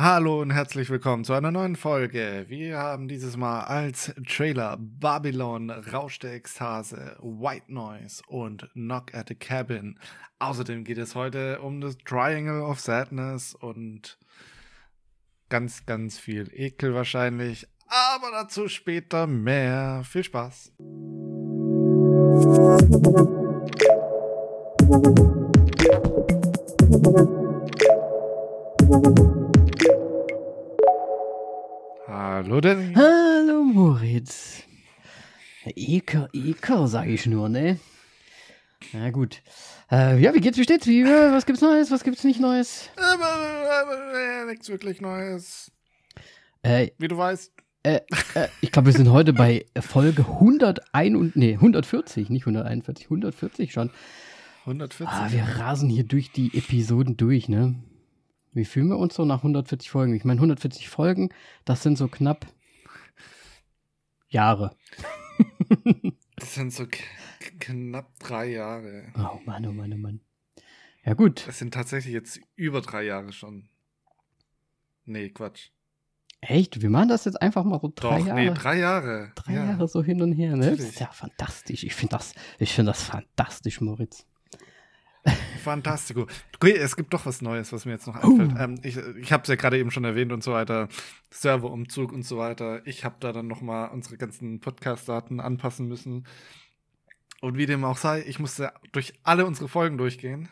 Hallo und herzlich willkommen zu einer neuen Folge. Wir haben dieses Mal als Trailer Babylon, Rausch der Ekstase, White Noise und Knock at the Cabin. Außerdem geht es heute um das Triangle of Sadness und ganz, ganz viel Ekel wahrscheinlich. Aber dazu später mehr. Viel Spaß. Hallo Danny. Hallo Moritz. Eker, Eker, sag ich nur, ne? Na gut. Äh, ja, wie geht's, wie steht's? Wie, äh, was gibt's Neues, was gibt's nicht Neues? Äh, Nichts wirklich Neues. Äh, Wie du weißt. äh, äh, ich glaube, wir sind heute bei Folge 101 und, nee, 140, nicht 141, 140 schon. 140. Ah, wir rasen hier durch die Episoden durch, ne? Wie fühlen wir uns so nach 140 Folgen? Ich meine, 140 Folgen, das sind so knapp Jahre. Das sind so knapp drei Jahre. Oh Mann, oh Mann, oh Mann. Ja, gut. Das sind tatsächlich jetzt über drei Jahre schon. Nee, Quatsch. Echt? Wir machen das jetzt einfach mal so drei Doch, Jahre. nee, drei Jahre. Drei ja. Jahre so hin und her, ne? Das ist ja fantastisch. Ich finde das, ich finde das fantastisch, Moritz. Fantastico. Es gibt doch was Neues, was mir jetzt noch einfällt. Ähm, ich ich habe es ja gerade eben schon erwähnt und so weiter. Serverumzug und so weiter. Ich habe da dann noch mal unsere ganzen Podcast-Daten anpassen müssen. Und wie dem auch sei, ich musste durch alle unsere Folgen durchgehen.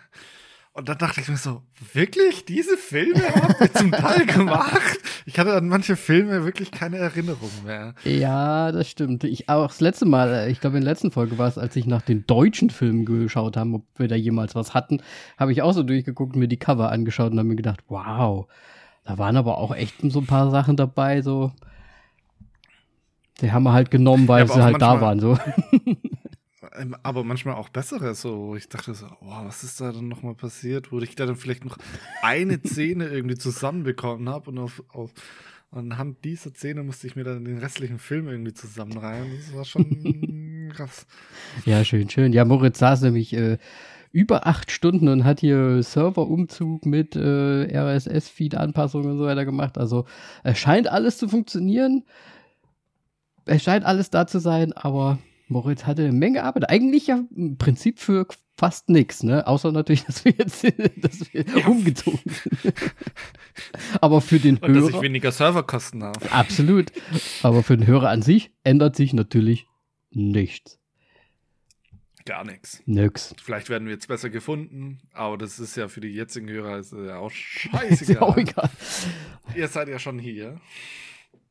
Und dann dachte ich mir so, wirklich? Diese Filme habt ihr zum Teil gemacht? Ich hatte an manche Filme wirklich keine Erinnerung mehr. Ja, das stimmt. Ich auch das letzte Mal, äh, ich glaube in der letzten Folge war es, als ich nach den deutschen Filmen geschaut haben, ob wir da jemals was hatten, habe ich auch so durchgeguckt mir die Cover angeschaut und habe mir gedacht, wow, da waren aber auch echt so ein paar Sachen dabei, so. Die haben wir halt genommen, weil Ja, sie halt da waren, so. Ähm, Aber manchmal auch bessere, so. Ich dachte so, wow, was ist da dann nochmal passiert, wo ich da dann vielleicht noch eine Szene irgendwie zusammenbekommen habe und auf, auf anhand dieser Szene musste ich mir dann den restlichen Film irgendwie zusammenreihen. Das war schon krass. Ja, schön, schön. Ja, Moritz saß nämlich äh, über acht Stunden und hat hier Serverumzug mit äh, RSS-Feed-Anpassungen und so weiter gemacht. Also es scheint alles zu funktionieren. Es scheint alles da zu sein, aber Moritz hatte eine Menge Arbeit. Eigentlich ja im Prinzip für fast nichts, ne? Außer natürlich, dass wir jetzt dass wir umgezogen sind. aber für den Und dass ich Hörer. weniger Serverkosten habe. Absolut. Aber für den Hörer an sich ändert sich natürlich nichts. Gar nichts. Nix. Vielleicht werden wir jetzt besser gefunden, aber das ist ja für die jetzigen Hörer ist ja auch Ist ja auch scheißegal. egal. Ihr seid ja schon hier.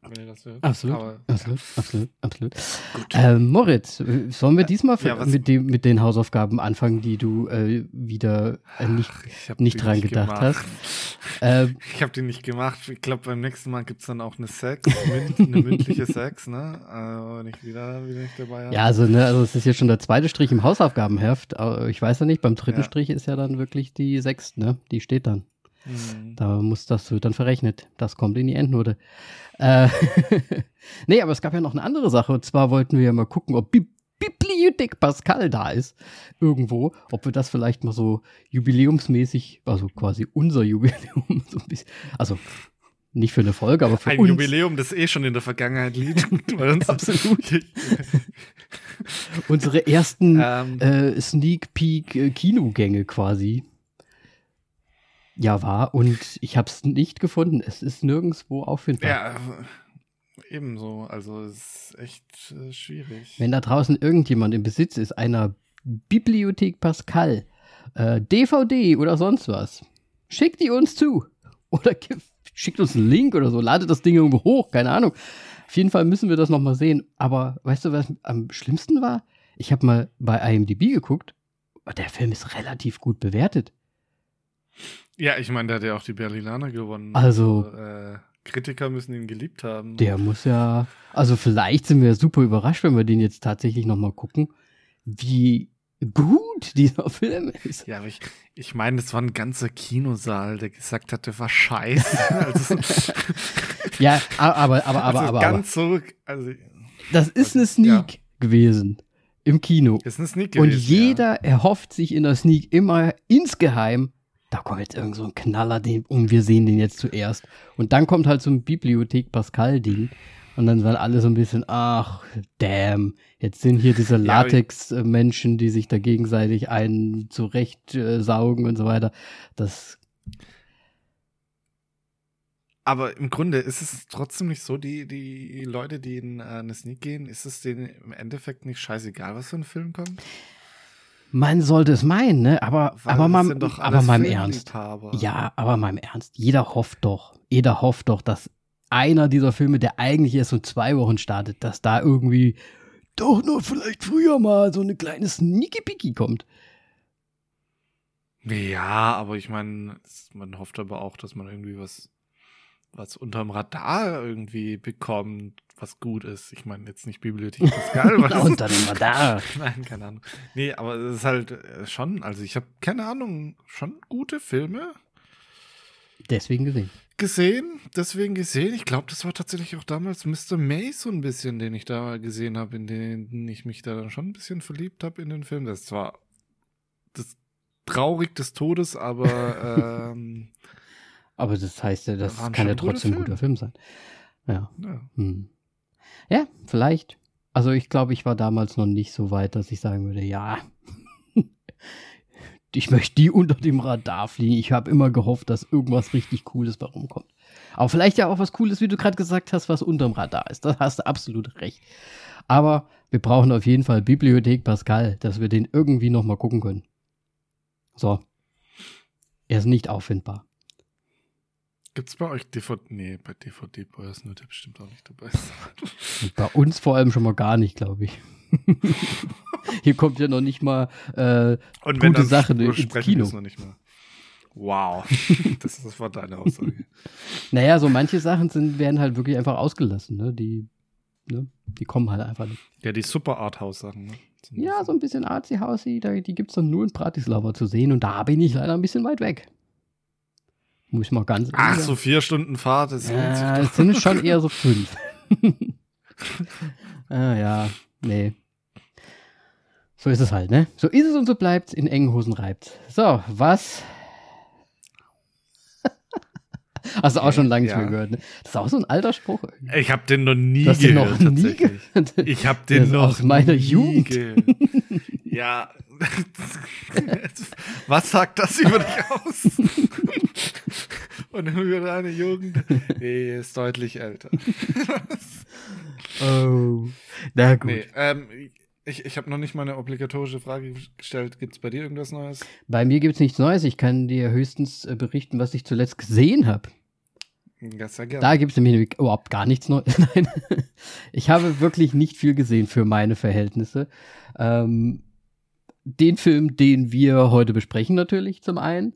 Wenn ihr das hört. Absolut, Aber, absolut, absolut, absolut. Gut. Ähm, Moritz, äh, sollen wir diesmal Ja, mit, dem, mit den Hausaufgaben anfangen, die du äh, wieder äh, nicht, Ach, nicht dran gedacht gemacht. hast? Ähm, Ich habe die nicht gemacht. Ich glaube, beim nächsten Mal gibt es dann auch eine Sex, eine mündliche Sex, ne? Äh, wenn ich wieder, wieder nicht dabei habe. ja, also, ne, also es ist jetzt schon der zweite Strich im Hausaufgabenheft. Ich weiß ja nicht, beim dritten Ja. Strich ist ja dann wirklich die sechs, ne? Die steht dann. Mhm. Da muss das wird dann verrechnet. Das kommt in die Endnote. Äh, nee, aber es gab ja noch eine andere Sache. Und zwar wollten wir ja mal gucken, ob Bi Bibliothek Pascal da ist. Irgendwo. Ob wir das vielleicht mal so jubiläumsmäßig, also quasi unser Jubiläum, so ein bisschen. Also nicht für eine Folge, aber für Ein uns. Jubiläum, das eh schon in der Vergangenheit liegt. Absolut. Unsere ersten ähm, äh, Sneak Peek äh, Kinogänge quasi. Ja, war. Und ich habe es nicht gefunden. Es ist nirgendwo auffindbar. ja, äh, ebenso. Also es ist echt äh, schwierig. Wenn da draußen irgendjemand im Besitz ist einer Bibliothek Pascal, äh, DVD oder sonst was, schickt die uns zu. Oder schickt uns einen Link oder so, ladet das Ding irgendwo hoch, keine Ahnung. Auf jeden Fall müssen wir das nochmal sehen. Aber weißt du, was am schlimmsten war? Ich habe mal bei IMDb geguckt. Der Film ist relativ gut bewertet. Ja, ich meine, der hat ja auch die Berlinale gewonnen. Also- äh, Kritiker müssen ihn geliebt haben. Der muss ja. Also vielleicht sind wir super überrascht, wenn wir den jetzt tatsächlich nochmal gucken, wie gut dieser Film ist. Ja, aber ich, ich meine, das war ein ganzer Kinosaal, der gesagt hat, der war scheiße. also, Ja, aber, aber, aber, also aber, aber. ganz so, also Das ist eine Sneak gewesen im Kino. ist ein Sneak Und gewesen, jeder erhofft sich in der Sneak immer insgeheim da kommt jetzt irgend so ein Knaller den, und wir sehen den jetzt zuerst. Und dann kommt halt so ein Bibliothek Pascal-Ding. Und dann waren alle so ein bisschen, ach, damn, jetzt sind hier diese Latex-Menschen, die sich da gegenseitig einen zurecht äh, saugen und so weiter. Das. Aber im Grunde ist es trotzdem nicht so, die, die Leute, die in äh, eine Sneak gehen, ist es denen im Endeffekt nicht scheißegal, was für ein Film kommt? Man sollte es meinen, ne? Aber, Weil aber, doch aber im Ernst. Ja, aber mal im Ernst. Jeder hofft doch, jeder hofft doch, dass einer dieser Filme, der eigentlich erst so zwei Wochen startet, dass da irgendwie doch noch vielleicht früher mal so eine kleine Sneaky-Picky kommt. Ja, aber ich meine, man hofft aber auch, dass man irgendwie was, was unterm Radar irgendwie bekommt, was gut ist. Ich meine, jetzt nicht Bibliothek Pascal, weil das ist- Unter dem Radar. Nein, keine Ahnung. Nee, aber es ist halt äh, schon, also ich habe keine Ahnung, schon gute Filme Deswegen gesehen. gesehen, deswegen gesehen. Ich glaube, das war tatsächlich auch damals Mr. May so ein bisschen, den ich da gesehen habe, in den ich mich da dann schon ein bisschen verliebt habe in den Film. Das war das traurig des Todes, aber ähm, Aber das heißt ja, das Waren kann ja trotzdem ein guter Film sein. Ja. ja. Hm. Ja, vielleicht. Also ich glaube, ich war damals noch nicht so weit, dass ich sagen würde, ja, ich möchte die unter dem Radar fliegen. Ich habe immer gehofft, dass irgendwas richtig Cooles bei rumkommt. Aber vielleicht ja auch was Cooles, wie du gerade gesagt hast, was unterm Radar ist. Das hast du absolut recht. Aber wir brauchen auf jeden Fall Bibliothek Pascal, dass wir den irgendwie noch mal gucken können. So. Er ist nicht auffindbar. Gibt's bei euch DVD? Nee, bei DVD Boys nur der bestimmt auch nicht dabei. Und bei uns vor allem schon mal gar nicht, glaube ich. Hier kommt ja noch nicht mal äh, Und Gute dann Sache, sp- ins Kino. es noch nicht mal. Wow, das, das war deine Aussage. Naja, so manche Sachen sind, werden halt wirklich einfach ausgelassen, ne? Die, ne? Die kommen halt einfach nicht. Ja, die Super Arthouse-Sachen, ne? Ja, so ein bisschen artsy housey da, die gibt's dann nur in Bratislava zu sehen und da bin ich leider ein bisschen weit weg. Muss ich mal ganz Ach, ehrlich so vier Stunden Fahrt, das sich Ja, es sind schon eher so fünf. ah, ja, nee. So ist es halt, ne? So ist es und so bleibt's, in engen Hosen reibt. So, was? Hast du auch schon lange nicht Ja. mehr gehört, ne? Das ist auch so ein alter Spruch. irgendwie. Ich habe den noch nie den gehört, noch nie gehört. Ich habe den ist noch aus meiner Jugend. gehört. Ja. Was sagt das über dich aus? Und über deine Jugend? Nee, ist deutlich älter. Oh. Na gut. Nee, ähm, ich, ich habe noch nicht mal eine obligatorische Frage gestellt. Gibt's bei dir irgendwas Neues? Bei mir gibt's nichts Neues. Ich kann dir höchstens äh, berichten, was ich zuletzt gesehen habe. Ja, sehr gerne. Da gibt es nämlich überhaupt gar nichts Neues. Nein. Ich habe wirklich nicht viel gesehen für meine Verhältnisse. Ähm, den Film, den wir heute besprechen, natürlich zum einen.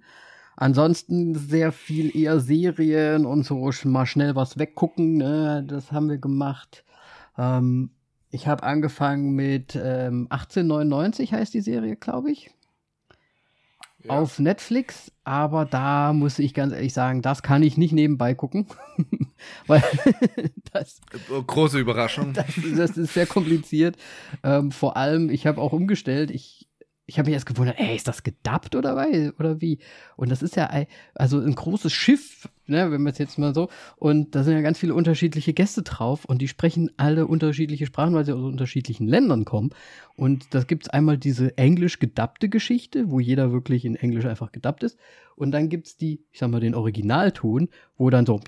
Ansonsten sehr viel eher Serien und so mal schnell was weggucken. Ne? Das haben wir gemacht. Ähm, ich habe angefangen mit ähm, 1899 heißt die Serie, glaube ich Ja. auf Netflix, aber da muss ich ganz ehrlich sagen, das kann ich nicht nebenbei gucken, weil das, Große Überraschung. das, das ist sehr kompliziert. Ähm, vor allem, ich habe auch umgestellt, ich, ich habe mich erst gewundert, ey, ist das gedubbt oder, oder wie? Und das ist ja ein- also ein großes Schiff, ne, wenn man es jetzt mal so, und da sind ja ganz viele unterschiedliche Gäste drauf und die sprechen alle unterschiedliche Sprachen, weil sie aus unterschiedlichen Ländern kommen. Und da gibt es einmal diese englisch gedubbte Geschichte, wo jeder wirklich in Englisch einfach gedubbt ist. Und dann gibt es die, ich sag mal, den Originalton, wo dann so,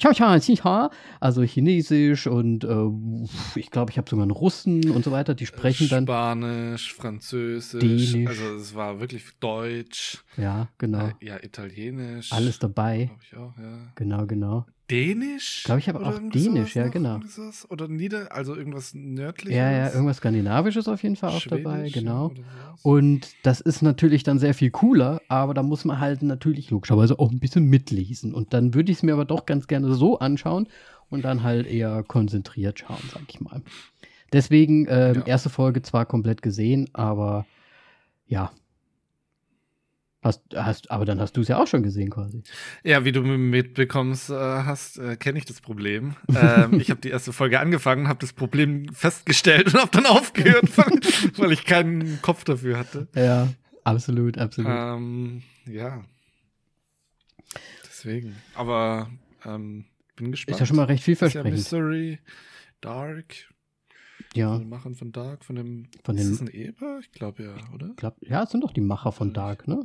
also Chinesisch und äh, ich glaube, ich habe sogar einen Russen und so weiter, die sprechen dann. Spanisch, Französisch, Dänisch. also es war wirklich Deutsch, Ja, genau. äh, ja, Italienisch. Alles dabei. Glaube ich auch, ja. Genau, genau. Dänisch? Ich glaube, ich habe Oder auch Dänisch, ja, genau. Oder Nieder, also irgendwas nördliches. Ja, ja, irgendwas Skandinavisches auf jeden Fall auch dabei, Schwedisch, genau. oder sowas. Und das ist natürlich dann sehr viel cooler, aber da muss man halt natürlich logischerweise auch ein bisschen mitlesen. Und dann würde ich es mir aber doch ganz gerne so anschauen und dann halt eher konzentriert schauen, sag ich mal. Deswegen, ähm, Ja. erste Folge zwar komplett gesehen, aber ja. Hast, hast, aber dann hast du es ja auch schon gesehen quasi. Ja, wie du mitbekommst äh, hast, äh, kenne ich das Problem. Ähm, ich habe die erste Folge angefangen, habe das Problem festgestellt und habe dann aufgehört, weil, weil ich keinen Kopf dafür hatte. Ja, absolut, absolut. Ähm, ja. Deswegen. Aber ähm, bin gespannt. Ist ja schon mal recht vielversprechend. Ist ja Mystery, Dark. Ja. Von den Machern von Dark, von dem. Von ist dem- das ein Eber? Ich glaube ja, oder? Glaub, ja, es sind doch die Macher von Dark, ne?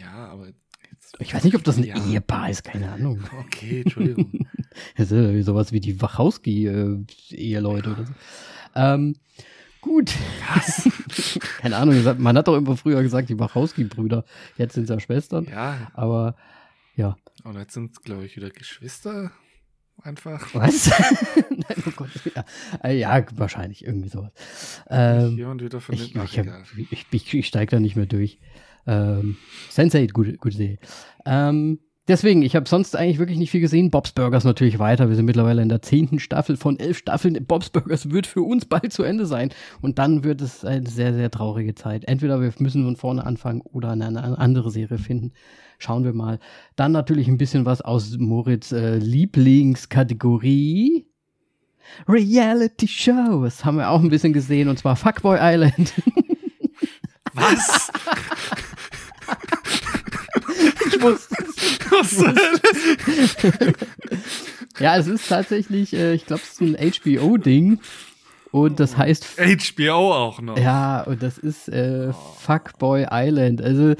Ja, aber. Jetzt, Ich weiß nicht, ob das ein Ja. Ehepaar ist, keine Ahnung. Okay, Entschuldigung. Das ist ja sowas wie die Wachowski-Eheleute oder so. Ähm, gut. Was? keine Ahnung, man hat doch immer früher gesagt, die Wachowski-Brüder. Jetzt sind es ja Schwestern. ja, Aber ja. und jetzt sind es, glaube ich, wieder Geschwister. Einfach. Was? Nein, oh Gott. Ja, Äh, ja wahrscheinlich irgendwie sowas. Ähm, Jemand wieder von ich ich, hab- ich, ich, ich steige da nicht mehr durch. Ähm, Sense8, gute, gute Serie. Ähm, deswegen, ich habe sonst eigentlich wirklich nicht viel gesehen. Bob's Burgers natürlich weiter. Wir sind mittlerweile in der zehnten Staffel von elf Staffeln. Bob's Burgers wird für uns bald zu Ende sein. Und dann wird es eine sehr, sehr traurige Zeit. Entweder wir müssen von vorne anfangen oder eine, eine andere Serie finden. Schauen wir mal. Dann natürlich ein bisschen was aus Moritz äh, Lieblingskategorie. Reality Shows haben wir auch ein bisschen gesehen und zwar Fuckboy Island. Was? wusste es. Ja, es ist tatsächlich, äh, ich glaube, es ist ein HBO-Ding. Und das heißt, HBO auch noch. ja, und das ist äh, Fuckboy Island. Also,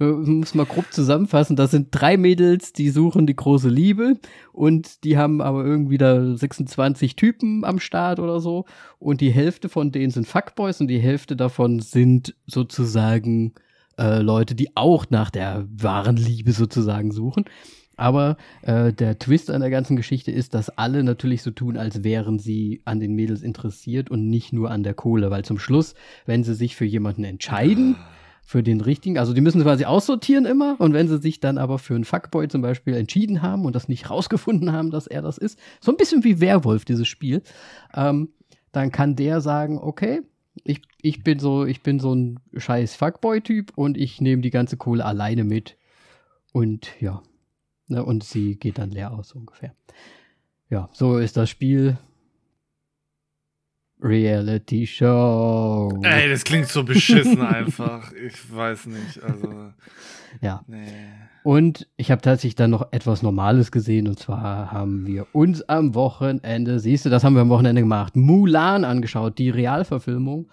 äh, muss mal grob zusammenfassen, das sind drei Mädels, die suchen die große Liebe und die haben aber irgendwie da 26 Typen am Start oder so und die Hälfte von denen sind Fuckboys und die Hälfte davon sind sozusagen äh, Leute, die auch nach der wahren Liebe sozusagen suchen. Aber äh, der Twist an der ganzen Geschichte ist, dass alle natürlich so tun, als wären sie an den Mädels interessiert und nicht nur an der Kohle, weil zum Schluss, wenn sie sich für jemanden entscheiden, für den richtigen, also die müssen quasi aussortieren immer. Und wenn sie sich dann aber für einen Fuckboy zum Beispiel entschieden haben und das nicht rausgefunden haben, dass er das ist, so ein bisschen wie Werwolf, dieses Spiel, ähm, dann kann der sagen, okay, ich, ich bin so, ich bin so ein scheiß Fuckboy-Typ und ich nehme die ganze Kohle alleine mit. Und ja. Ne, und sie geht dann leer aus, so ungefähr. Ja, so ist das Spiel. Reality Show. Ey, das klingt so beschissen einfach. Ich weiß nicht. Also. Ja. Nee. Und ich habe tatsächlich dann noch etwas Normales gesehen. Und zwar haben wir uns am Wochenende, siehst du, das haben wir am Wochenende gemacht, Mulan angeschaut, die Realverfilmung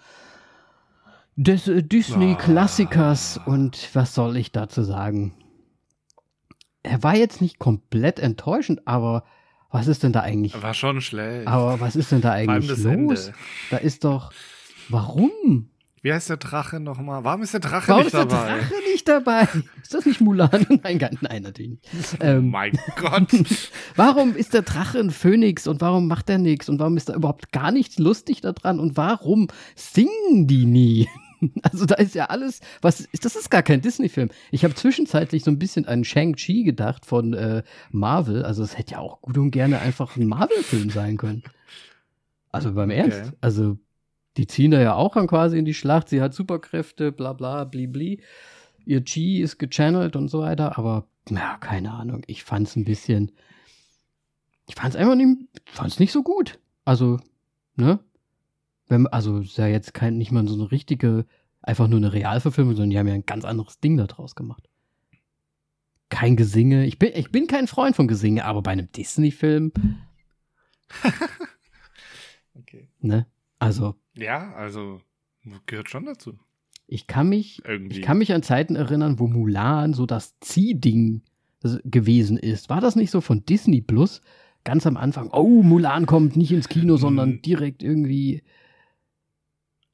des äh, Disney-Klassikers. Und was soll ich dazu sagen? Er war jetzt nicht komplett enttäuschend, aber was ist denn da eigentlich? War schon schlecht. Aber was ist denn da eigentlich los? Ende. Da ist doch. Warum? Wie heißt der Drache nochmal? Warum ist der Drache Warum nicht ist der dabei? Drache nicht dabei? Ist das nicht Mulan? Nein, gar- nein, natürlich nicht. Oh Ähm, mein Gott. warum ist der Drache ein Phönix und warum macht er nichts und warum ist da überhaupt gar nichts lustig daran und warum singen die nie? Also da ist ja alles, was ist, das ist gar kein Disney-Film. Ich habe zwischenzeitlich so ein bisschen an Shang-Chi gedacht von äh, Marvel. Also es hätte ja auch gut und gerne einfach ein Marvel-Film sein können. Also beim Ernst. Okay. Also die ziehen da ja auch dann quasi in die Schlacht. Sie hat Superkräfte, bla bla, blibli. Ihr Chi ist gechannelt und so weiter. Aber ja, keine Ahnung. Ich fand's ein bisschen. Ich fand's einfach nicht, fand's nicht so gut. Also, ne? Wenn, also ist ja jetzt kein, nicht mal so eine richtige, einfach nur eine Realverfilmung, sondern die haben ja ein ganz anderes Ding da draus gemacht. Kein Gesinge. Ich bin, ich bin kein Freund von Gesinge, aber bei einem Disney-Film, Okay. ne? Also, Ja, also gehört schon dazu. ich kann mich Irgendwie. Ich kann mich an Zeiten erinnern, wo Mulan so das Ziehding gewesen ist. War das nicht so von Disney Plus? Ganz am Anfang, oh, Mulan kommt nicht ins Kino, sondern Mm. direkt irgendwie.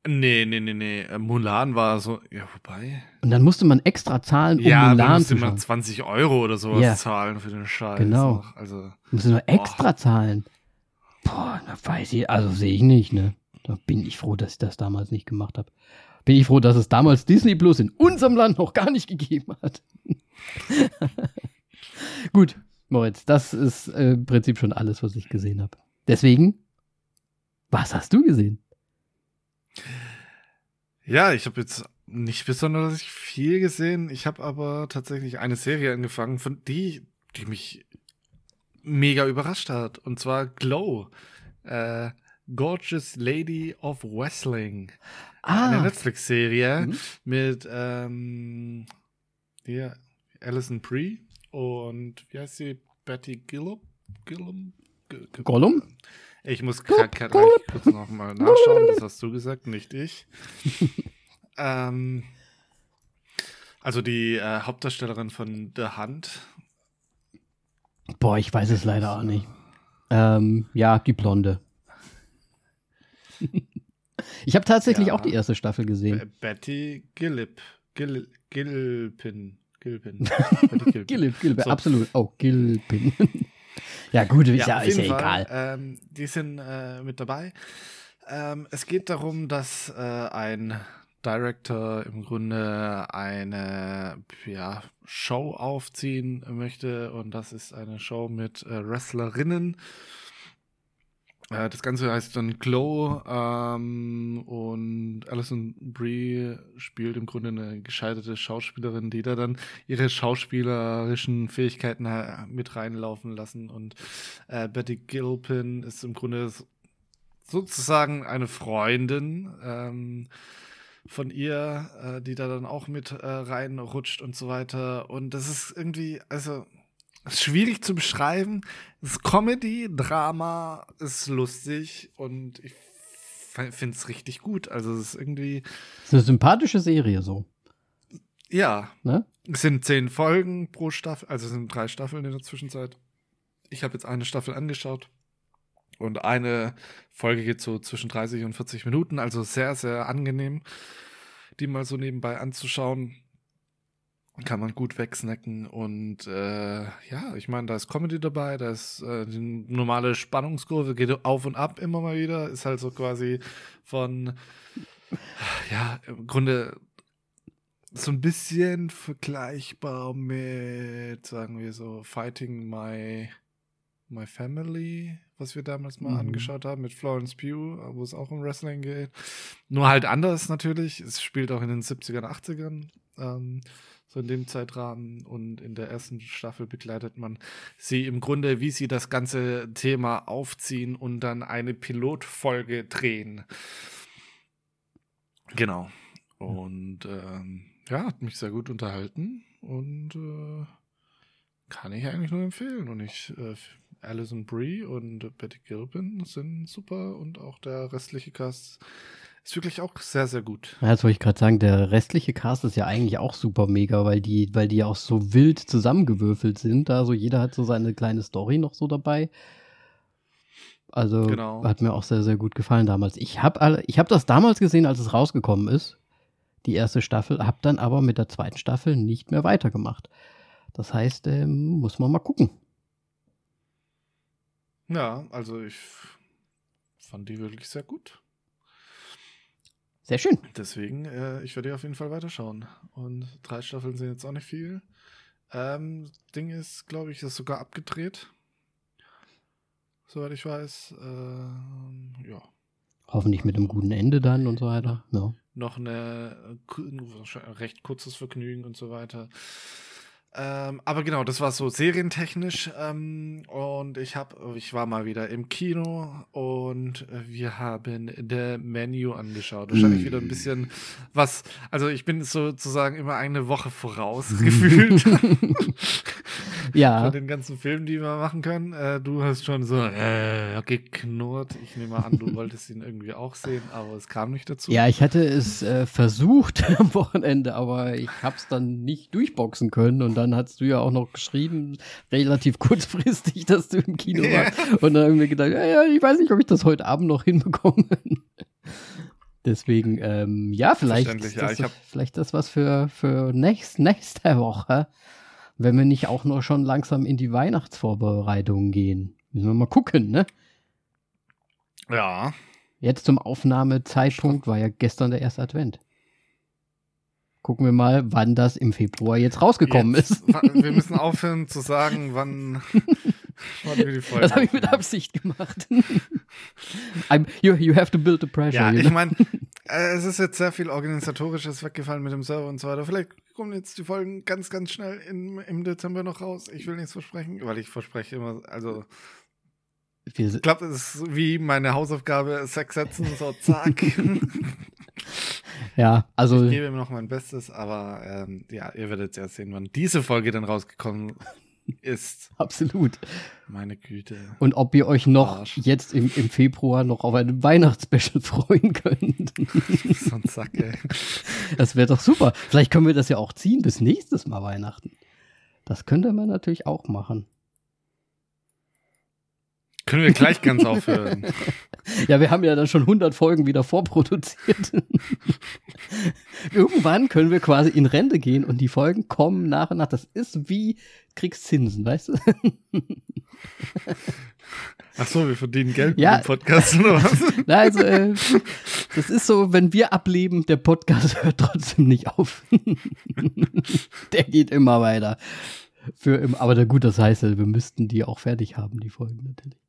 Nee, nee, nee, nee. Äh, Mulan war so, ja, wobei. Und dann musste man extra zahlen, um ja, Mulan musste zu man schauen. 20 Euro oder sowas Ja. zahlen für den Scheiß. Genau. Also, Musste nur extra zahlen. Boah, da weiß ich, also sehe ich nicht, ne? Da bin ich froh, dass ich das damals nicht gemacht habe. Bin ich froh, dass es damals Disney Plus in unserem Land noch gar nicht gegeben hat. Gut, Moritz, das ist äh, im Prinzip schon alles, was ich gesehen habe. Deswegen, was hast du gesehen? ja, ich habe jetzt nicht besonders viel gesehen. Ich habe aber tatsächlich eine Serie angefangen, von die, die mich mega überrascht hat. Und zwar Glow. Äh, Gorgeous Lady of Wrestling. Eine Ah, Netflix-Serie Mhm. mit ähm, hier, Alison Brie. Und wie heißt sie? Betty Gillum? Gillum? Gollum? Ich muss kurz nochmal nachschauen, das hast du gesagt, nicht ich. ähm, also die äh, Hauptdarstellerin von The Hunt. Boah, ich weiß es leider auch nicht. Ähm, ja, die Blonde. Ich habe tatsächlich ja. auch die erste Staffel gesehen. B Betty Gillip. Gil Gilpin. Gilpin. Gilip, Gilip, so. absolut. Oh, Gilpin. ja, gut, ist ja, ist ja egal. Ähm, die sind äh, mit dabei. Ähm, es geht darum, dass äh, ein Director im Grunde eine ja, Show aufziehen möchte und das ist eine Show mit äh, Wrestlerinnen. Äh, das Ganze heißt dann Glow ähm, und Alison Brie spielt im Grunde eine gescheiterte Schauspielerin, die da dann ihre schauspielerischen Fähigkeiten mit reinlaufen lassen und äh, Betty Gilpin ist im Grunde sozusagen eine Freundin. Ähm, von ihr, äh, die da dann auch mit äh, reinrutscht und so weiter. Und das ist irgendwie, also schwierig zu beschreiben. Es ist Comedy, Drama, ist lustig und ich finde es richtig gut. Also es ist irgendwie. Es ist eine sympathische Serie so. Ja. Ne? Es sind zehn Folgen pro Staffel, also es sind drei Staffeln in der Zwischenzeit. Ich habe jetzt eine Staffel angeschaut. Und eine Folge geht so zwischen 30 und 40 Minuten, also sehr, sehr angenehm, die mal so nebenbei anzuschauen. Kann man gut wegsnacken und äh, ja, ich meine, da ist Comedy dabei, da ist äh, die normale Spannungskurve, geht auf und ab immer mal wieder, ist halt so quasi von, ja, im Grunde so ein bisschen vergleichbar mit, sagen wir so, Fighting My My Family, was wir damals mal mhm. angeschaut haben mit Florence Pugh, wo es auch um Wrestling geht. Nur halt anders natürlich. Es spielt auch in den 70ern, 80ern, ähm, so in dem Zeitrahmen. Und in der ersten Staffel begleitet man sie im Grunde, wie sie das ganze Thema aufziehen und dann eine Pilotfolge drehen. Genau. Und ähm, ja, hat mich sehr gut unterhalten und äh, kann ich eigentlich nur empfehlen. Und ich äh, Alison Brie und Betty Gilpin sind super und auch der restliche Cast ist wirklich auch sehr, sehr gut. Ja, das wollte ich gerade sagen, der restliche Cast ist ja eigentlich auch super mega, weil die, weil die ja auch so wild zusammengewürfelt sind. Also jeder hat so seine kleine Story noch so dabei. Also genau. hat mir auch sehr, sehr gut gefallen damals. Ich habe ich hab das damals gesehen, als es rausgekommen ist, die erste Staffel, habe dann aber mit der zweiten Staffel nicht mehr weitergemacht. Das heißt, ähm, muss man mal gucken. Ja, also ich fand die wirklich sehr gut. Sehr schön. Deswegen, äh, ich werde auf jeden Fall weiterschauen. Und drei Staffeln sind jetzt auch nicht viel. Ähm, Ding ist, glaube ich, ist sogar abgedreht. Soweit ich weiß. Äh, ja. Hoffentlich mit einem guten Ende dann und so weiter. Ja. Noch eine, ein recht kurzes Vergnügen und so weiter. Ähm, aber genau, das war so serientechnisch. Ähm, und ich habe, ich war mal wieder im Kino und wir haben The Menu angeschaut. Wahrscheinlich mm. wieder ein bisschen was. Also ich bin sozusagen immer eine Woche voraus gefühlt. ja. Von den ganzen Filmen, die wir machen können. Äh, du hast schon so äh, geknurrt. Ich nehme an, du wolltest ihn irgendwie auch sehen, aber es kam nicht dazu. Ja, ich hatte es äh, versucht am Wochenende, aber ich habe es dann nicht durchboxen können und dann hast du ja auch noch geschrieben, relativ kurzfristig, dass du im Kino yeah. warst. Und dann haben wir gedacht, ja, ja, ich weiß nicht, ob ich das heute Abend noch hinbekomme. Deswegen, ähm, ja, vielleicht ist das, ja, vielleicht das was für, für nächst, nächste Woche, wenn wir nicht auch noch schon langsam in die Weihnachtsvorbereitungen gehen. Müssen wir mal gucken, ne? Ja. Jetzt zum Aufnahmezeitpunkt war ja gestern der erste Advent gucken wir mal, wann das im Februar jetzt rausgekommen jetzt, ist. wir müssen aufhören zu sagen, wann, Das habe ich mit Absicht gemacht. you, you have to build the pressure. Ja, ich meine, äh, es ist jetzt sehr viel organisatorisches weggefallen mit dem Server und so weiter. Vielleicht kommen jetzt die Folgen ganz, ganz schnell im, im Dezember noch raus. Ich will nichts versprechen, weil ich verspreche immer, also ich glaube, es ist wie meine Hausaufgabe, Sex setzen, so zack. Ja, also. Ich gebe ihm noch mein Bestes, aber ähm, ja, ihr werdet ja sehen, wann diese Folge dann rausgekommen ist. Absolut. Meine Güte. Und ob ihr euch noch Arsch. jetzt im, im Februar noch auf ein Weihnachtsspecial freuen könnt. so ein Sack, ey. Das wäre doch super. Vielleicht können wir das ja auch ziehen bis nächstes Mal Weihnachten. Das könnte man natürlich auch machen. Können wir gleich ganz aufhören. ja, wir haben ja dann schon 100 Folgen wieder vorproduziert. Irgendwann können wir quasi in Rente gehen und die Folgen kommen nach und nach. Das ist wie Kriegszinsen, weißt du? Ach so, wir verdienen Geld ja. mit dem Podcast oder was? Na, also, äh, das ist so, wenn wir ableben, der Podcast hört trotzdem nicht auf. der geht immer weiter. Für im, aber gut, das heißt, wir müssten die auch fertig haben, die Folgen natürlich.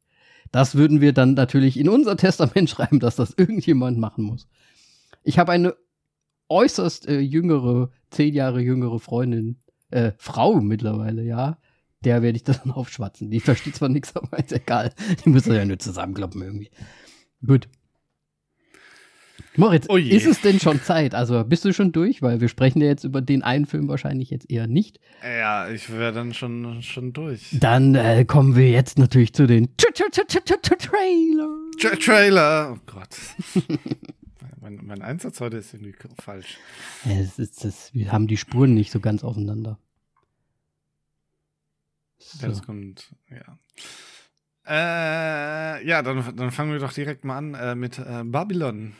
Das würden wir dann natürlich in unser Testament schreiben, dass das irgendjemand machen muss. Ich habe eine äußerst äh, jüngere, zehn Jahre jüngere Freundin, äh, Frau mittlerweile, ja. Der werde ich dann aufschwatzen. Die versteht zwar nichts, aber ist egal. Die müssen ja nur zusammenkloppen irgendwie. Gut. Moritz, oh ist es denn schon Zeit? Also bist du schon durch? Weil wir sprechen ja jetzt über den einen Film wahrscheinlich jetzt eher nicht. Ja, ich wäre dann schon, schon durch. Dann äh, kommen wir jetzt natürlich zu den Trailer. Trailer. Oh Gott. mein, mein Einsatz heute ist irgendwie falsch. Es ist, es, wir haben die Spuren nicht so ganz aufeinander. So. Ja, das kommt, ja. Äh, ja, dann, dann fangen wir doch direkt mal an äh, mit äh, Babylon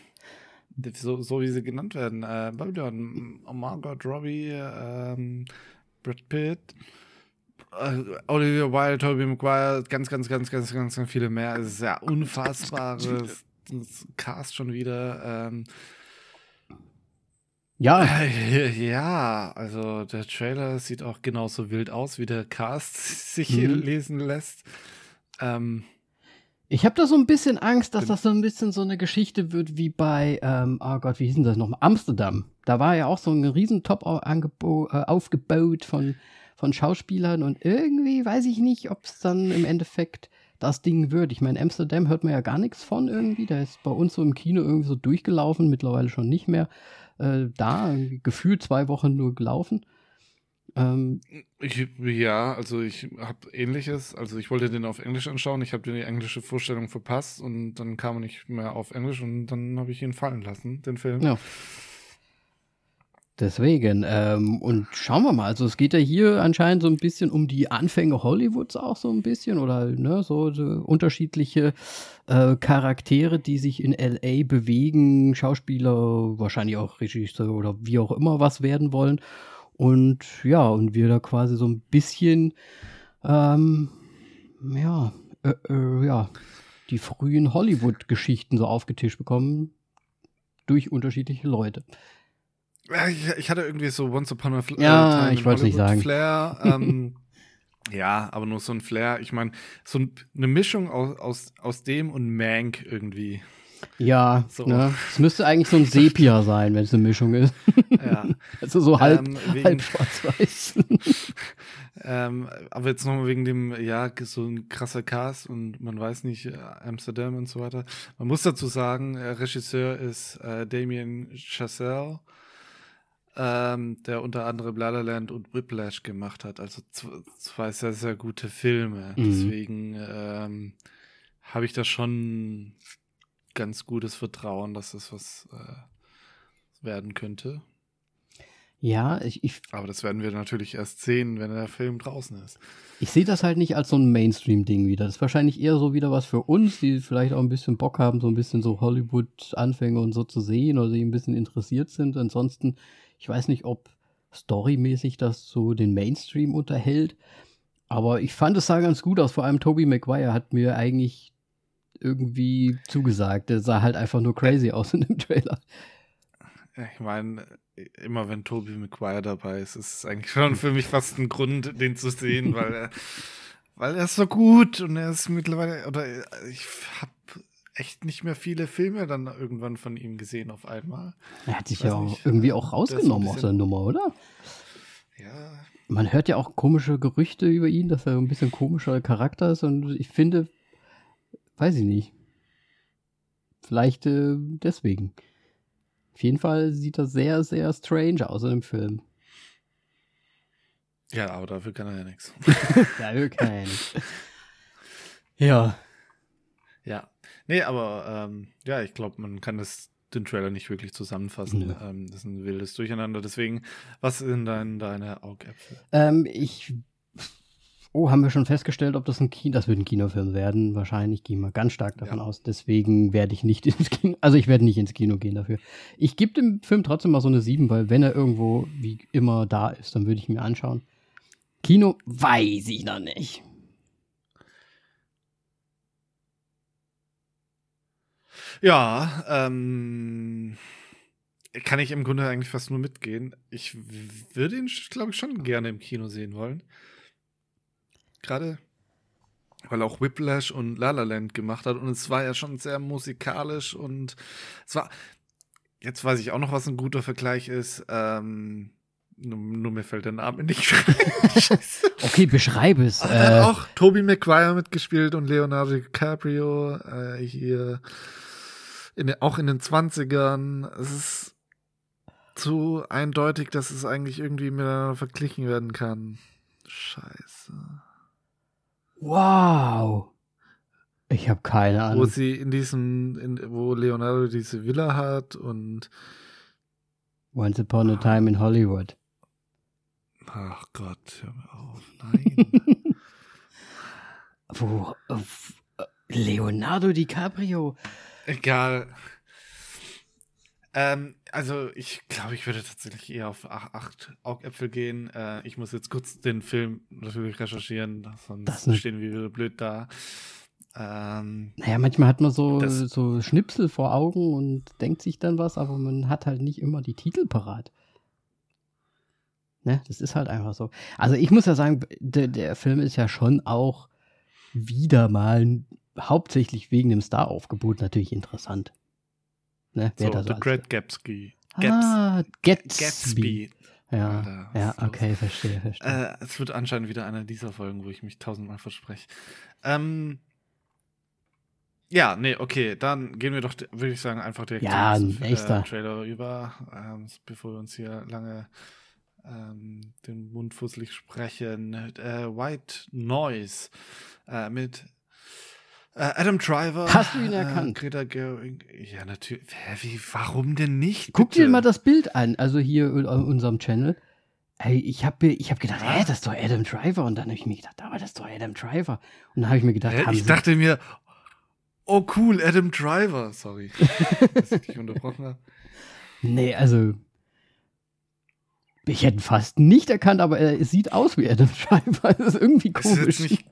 so, so wie sie genannt werden. Äh, Babylon, Margot Robbie, ähm, Brad Pitt, äh, Olivia Wilde, Tobey Maguire, ganz, ganz, ganz, ganz, ganz, ganz viele mehr. Es ist ja unfassbares Cast schon wieder. Ähm, ja. Äh, ja, also der Trailer sieht auch genauso wild aus, wie der Cast sich mhm. lesen lässt. Ähm, ich habe da so ein bisschen Angst, dass das so ein bisschen so eine Geschichte wird wie bei, ähm, oh Gott, wie hieß denn das nochmal? Amsterdam. Da war ja auch so ein riesen Top äh, aufgebaut von, von Schauspielern und irgendwie weiß ich nicht, ob es dann im Endeffekt das Ding wird. Ich meine, Amsterdam hört man ja gar nichts von irgendwie. Der ist bei uns so im Kino irgendwie so durchgelaufen, mittlerweile schon nicht mehr. Äh, da, gefühlt zwei Wochen nur gelaufen. Ähm, ich, ja, also ich habe ähnliches. Also ich wollte den auf Englisch anschauen. Ich habe die englische Vorstellung verpasst und dann kam er nicht mehr auf Englisch und dann habe ich ihn fallen lassen, den Film. Ja. Deswegen, ähm, und schauen wir mal, also es geht ja hier anscheinend so ein bisschen um die Anfänge Hollywoods auch so ein bisschen oder ne, so, so unterschiedliche äh, Charaktere, die sich in LA bewegen, Schauspieler, wahrscheinlich auch Regisseur oder wie auch immer was werden wollen. Und ja, und wir da quasi so ein bisschen, ähm, ja, äh, äh, ja, die frühen Hollywood-Geschichten so aufgetischt bekommen durch unterschiedliche Leute. Ich, ich hatte irgendwie so Once Upon a Flair. Ja, Time ich wollte nicht sagen. Flair. Ähm, ja, aber nur so ein Flair. Ich meine, so ein, eine Mischung aus, aus, aus dem und Mank irgendwie. Ja, so. ne? es müsste eigentlich so ein Sepia sein, wenn es eine Mischung ist. Ja. also so halb, ähm, wegen, halb schwarz-weiß. ähm, aber jetzt nochmal wegen dem, ja, so ein krasser Cast und man weiß nicht, äh, Amsterdam und so weiter. Man muss dazu sagen, äh, Regisseur ist äh, Damien Chazelle, ähm, der unter anderem La La Land und Whiplash gemacht hat. Also zwei sehr, sehr gute Filme. Mhm. Deswegen ähm, habe ich da schon ganz gutes Vertrauen, dass es was äh, werden könnte. Ja, ich, ich. Aber das werden wir natürlich erst sehen, wenn der Film draußen ist. Ich sehe das halt nicht als so ein Mainstream-Ding wieder. Das ist wahrscheinlich eher so wieder was für uns, die vielleicht auch ein bisschen Bock haben, so ein bisschen so Hollywood-Anfänge und so zu sehen oder die ein bisschen interessiert sind. Ansonsten, ich weiß nicht, ob storymäßig das so den Mainstream unterhält. Aber ich fand es sah ganz gut aus. Vor allem Toby Maguire hat mir eigentlich irgendwie zugesagt. Der sah halt einfach nur crazy aus in dem Trailer. Ich meine, immer wenn Toby McGuire dabei ist, ist es eigentlich schon für mich fast ein Grund, den zu sehen, weil er, weil er ist so gut und er ist mittlerweile, oder ich habe echt nicht mehr viele Filme dann irgendwann von ihm gesehen auf einmal. Er hat sich ja auch nicht, irgendwie auch rausgenommen aus der Nummer, oder? Ja. Man hört ja auch komische Gerüchte über ihn, dass er ein bisschen komischer Charakter ist und ich finde, Weiß ich nicht. Vielleicht äh, deswegen. Auf jeden Fall sieht das sehr, sehr strange aus in dem Film. Ja, aber dafür kann er ja nichts. dafür kann er ja nichts. Ja. Ja. Nee, aber ähm, ja, ich glaube, man kann das, den Trailer nicht wirklich zusammenfassen. Ja. Ähm, das ist ein wildes Durcheinander. Deswegen, was sind dein, deine Augäpfel? Ähm, ich Oh, haben wir schon festgestellt, ob das ein Kino, das wird ein Kinofilm werden? Wahrscheinlich gehen wir ganz stark davon ja. aus. Deswegen werde ich nicht ins Kino, also ich werde nicht ins Kino gehen dafür. Ich gebe dem Film trotzdem mal so eine 7, weil wenn er irgendwo wie immer da ist, dann würde ich mir anschauen. Kino weiß ich noch nicht. Ja, ähm, kann ich im Grunde eigentlich fast nur mitgehen. Ich würde ihn, glaube ich, schon gerne im Kino sehen wollen gerade, weil auch Whiplash und La La Land gemacht hat und es war ja schon sehr musikalisch und es war, jetzt weiß ich auch noch, was ein guter Vergleich ist, ähm, nur, nur, mir fällt der Name nicht Okay, beschreibe es. Äh, hat auch Toby Maguire mitgespielt und Leonardo DiCaprio äh, hier in, auch in den 20ern. Es ist zu eindeutig, dass es eigentlich irgendwie miteinander verglichen werden kann. Scheiße. Wow. Ich habe keine Ahnung. Wo sie in diesem, in, wo Leonardo diese Villa hat und Once Upon a Time in Hollywood. Ach Gott, hör mir auf. Nein. wo, äh, Leonardo DiCaprio. Egal. Ähm, also ich glaube, ich würde tatsächlich eher auf acht Augäpfel gehen. Äh, ich muss jetzt kurz den Film natürlich recherchieren, sonst das stehen wir wieder blöd da. Ähm, naja, manchmal hat man so, so Schnipsel vor Augen und denkt sich dann was, aber man hat halt nicht immer die Titel parat. Ne, das ist halt einfach so. Also ich muss ja sagen, der, der Film ist ja schon auch wieder mal hauptsächlich wegen dem Star-Aufgebot natürlich interessant. Ne? Wer so, The so Great Gatsby. Ah, Gatsby. Gatsby. Ja, Alter, ja, okay, verstehe, verstehe. Äh, es wird anscheinend wieder eine dieser Folgen, wo ich mich tausendmal verspreche. Ähm, ja, nee, okay, dann gehen wir doch, würde ich sagen, einfach direkt ja, zum äh, Trailer über, ähm, bevor wir uns hier lange ähm, den Mund fusselig sprechen. Äh, White Noise äh, mit Adam Driver. Hast du ihn äh, erkannt? Äh, Greta Gerwig. Ja, natürlich. Wie, warum denn nicht? Guck bitte? dir mal das Bild an, also hier in unserem Channel. Hey, ich habe ich hab gedacht, hä, das ist doch Adam Driver. Und dann habe ich mir gedacht, aber das ist doch Adam Driver. Und dann habe ich mir gedacht, äh, ich dachte mir, oh cool, Adam Driver. Sorry, dass ich dich unterbrochen habe. Nee, also ich hätte fast nicht erkannt, aber er sieht aus wie Adam Driver. Das ist irgendwie komisch. Ist nicht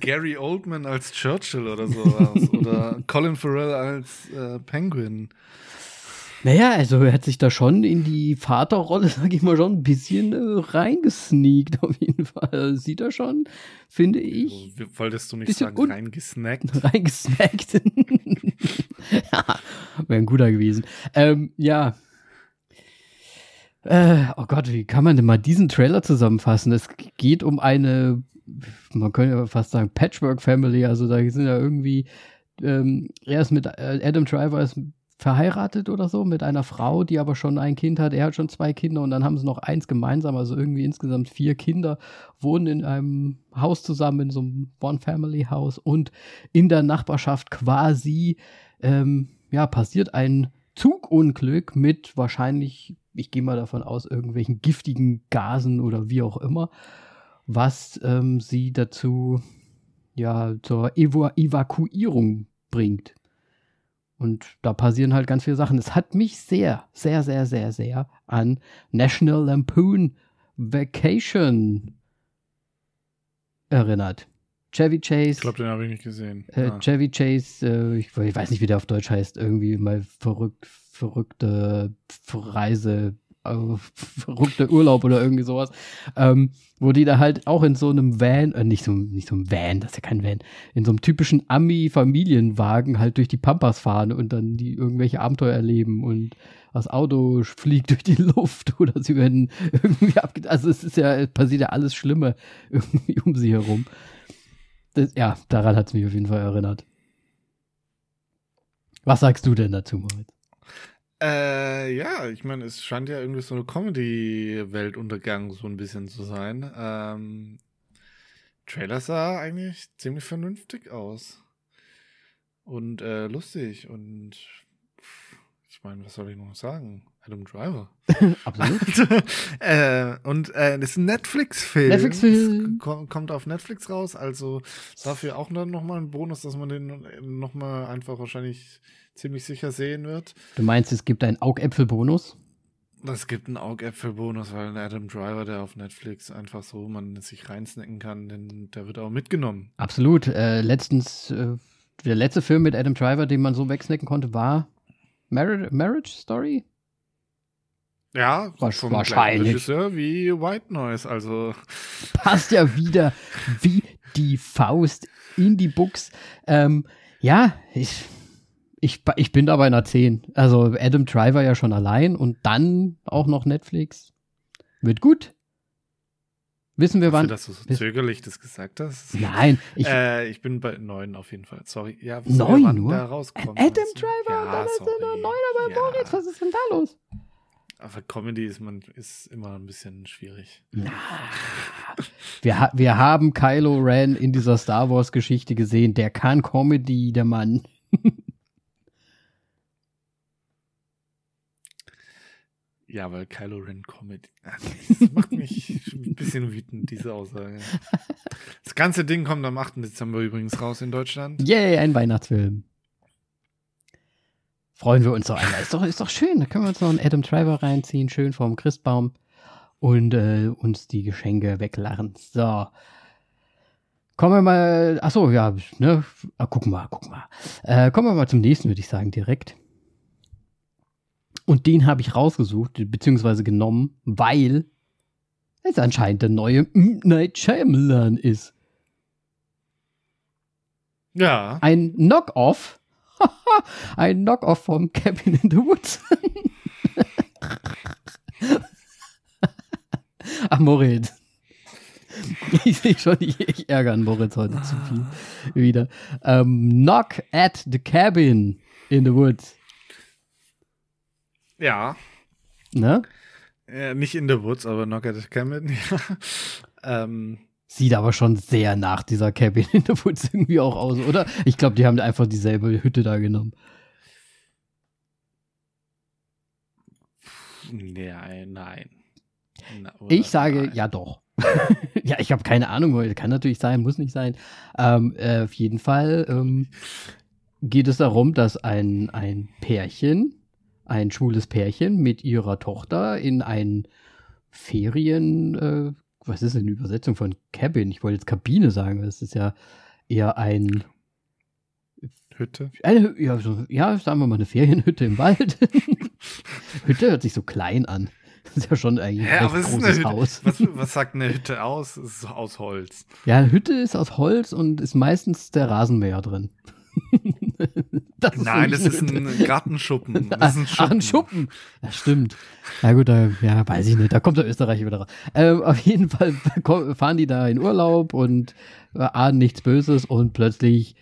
Gary Oldman als Churchill oder sowas oder Colin Farrell als äh, Penguin. Naja, also er hat sich da schon in die Vaterrolle, sag ich mal, schon ein bisschen äh, reingesneakt, auf jeden Fall. Sieht er schon, finde ich. Also, wolltest du nicht sagen, reingesnackt? Reingesnackt. ja, wäre ein guter gewesen. Ähm, ja, äh, oh Gott, wie kann man denn mal diesen Trailer zusammenfassen? Es geht um eine, man könnte ja fast sagen, Patchwork-Family. Also da sind ja irgendwie, ähm, er ist mit, äh, Adam Driver ist verheiratet oder so mit einer Frau, die aber schon ein Kind hat. Er hat schon zwei Kinder und dann haben sie noch eins gemeinsam, also irgendwie insgesamt vier Kinder, wohnen in einem Haus zusammen, in so einem One-Family-Haus und in der Nachbarschaft quasi, ähm, ja, passiert ein Zugunglück mit wahrscheinlich ich gehe mal davon aus, irgendwelchen giftigen Gasen oder wie auch immer, was ähm, sie dazu ja zur Evu Evakuierung bringt. Und da passieren halt ganz viele Sachen. Es hat mich sehr, sehr, sehr, sehr, sehr an National Lampoon Vacation erinnert. Chevy Chase. Ich glaube, den habe ich nicht gesehen. Äh, ah. Chevy Chase, äh, ich, ich, weiß nicht, wie der auf Deutsch heißt, irgendwie mal verrückt, verrückte Reise, äh, verrückter Urlaub oder irgendwie sowas, ähm, wo die da halt auch in so einem Van, äh, nicht so, nicht so einem Van, das ist ja kein Van, in so einem typischen Ami-Familienwagen halt durch die Pampas fahren und dann die irgendwelche Abenteuer erleben und das Auto fliegt durch die Luft oder sie werden irgendwie abge... Also es ist ja, passiert ja alles Schlimme irgendwie um sie herum. Das, ja, daran hat es mich auf jeden Fall erinnert. Was sagst du denn dazu, Moritz? Äh, ja, ich meine, es scheint ja irgendwie so eine Comedy-Weltuntergang so ein bisschen zu sein. Ähm, Trailer sah eigentlich ziemlich vernünftig aus. Und äh, lustig. Und ich meine, was soll ich noch sagen? Adam Driver. Absolut. äh, und äh, das ist ein Netflix-Film. Netflix-Film. Kommt auf Netflix raus, also dafür auch dann nochmal ein Bonus, dass man den nochmal einfach wahrscheinlich ziemlich sicher sehen wird. Du meinst, es gibt einen Augäpfel-Bonus? Es gibt einen Augäpfel-Bonus, weil ein Adam Driver, der auf Netflix einfach so man sich reinsnacken kann, denn der wird auch mitgenommen. Absolut. Äh, letztens, äh, der letzte Film mit Adam Driver, den man so wegsnacken konnte, war Marriage, Marriage Story? Ja, vom wahrscheinlich. Regisseur wie White Noise, also. Passt ja wieder wie die Faust in die Buchs. Ähm, ja, ich, ich, ich bin da bei einer 10. Also Adam Driver ja schon allein und dann auch noch Netflix. Wird gut. Wissen wir wann? Dass du so zögerlich das gesagt hast? Nein. Ich, äh, ich bin bei 9 auf jeden Fall. Sorry. Ja, 9 nur? Da rauskommt, Adam Driver ja, und dann sorry. ist er 9 bei ja. Moritz. Was ist denn da los? Aber Comedy ist, man, ist immer ein bisschen schwierig. Na, wir, ha wir haben Kylo Ren in dieser Star Wars Geschichte gesehen. Der kann Comedy, der Mann. Ja, weil Kylo Ren Comedy. Das macht mich ein bisschen wütend, diese Aussage. Das ganze Ding kommt am 8. Dezember übrigens raus in Deutschland. Yay, ein Weihnachtsfilm. Freuen wir uns doch einmal. Ist doch, ist doch schön. Da können wir uns noch einen Adam Driver reinziehen, schön vorm Christbaum und äh, uns die Geschenke weglachen. So. Kommen wir mal. Achso, ja, ne? Ah, gucken wir, gucken wir. Äh, kommen wir mal zum nächsten, würde ich sagen, direkt. Und den habe ich rausgesucht, beziehungsweise genommen, weil es anscheinend der neue M. Night Shyamalan ist. Ja. Ein Knock-Off. Ein Knock-Off vom Cabin in the Woods. Ach, Moritz. Ich sehe schon, ich, ich ärgere Moritz heute zu viel wieder. Ähm, Knock at the Cabin in the Woods. Ja. Ne? Ja, nicht in the Woods, aber Knock at the Cabin. ähm. Sieht aber schon sehr nach dieser Cabin in the Woods irgendwie auch aus, oder? Ich glaube, die haben einfach dieselbe Hütte da genommen. Nein, nein. Na, ich sage nein. ja doch. ja, ich habe keine Ahnung, kann natürlich sein, muss nicht sein. Ähm, äh, auf jeden Fall ähm, geht es darum, dass ein, ein Pärchen ein schwules Pärchen mit ihrer Tochter in ein Ferien, äh, was ist denn die Übersetzung von Cabin? Ich wollte jetzt Kabine sagen, das ist ja eher ein Hütte? Eine, ja, so, ja, sagen wir mal eine Ferienhütte im Wald. Hütte hört sich so klein an. Das ist ja schon eigentlich ein ja, großes Haus. Was, was, sagt eine Hütte aus? Es ist aus Holz. Ja, eine Hütte ist aus Holz und ist meistens der Rasenmäher drin. das Nein, das ist ein Gartenschuppen. Das ist ein Schuppen. Ach, ein Schuppen. Das stimmt. Na gut, da, ja, weiß ich nicht. Da kommt der Österreicher wieder raus. Ähm, auf jeden Fall fahren die da in Urlaub und äh, ahnen nichts Böses und plötzlich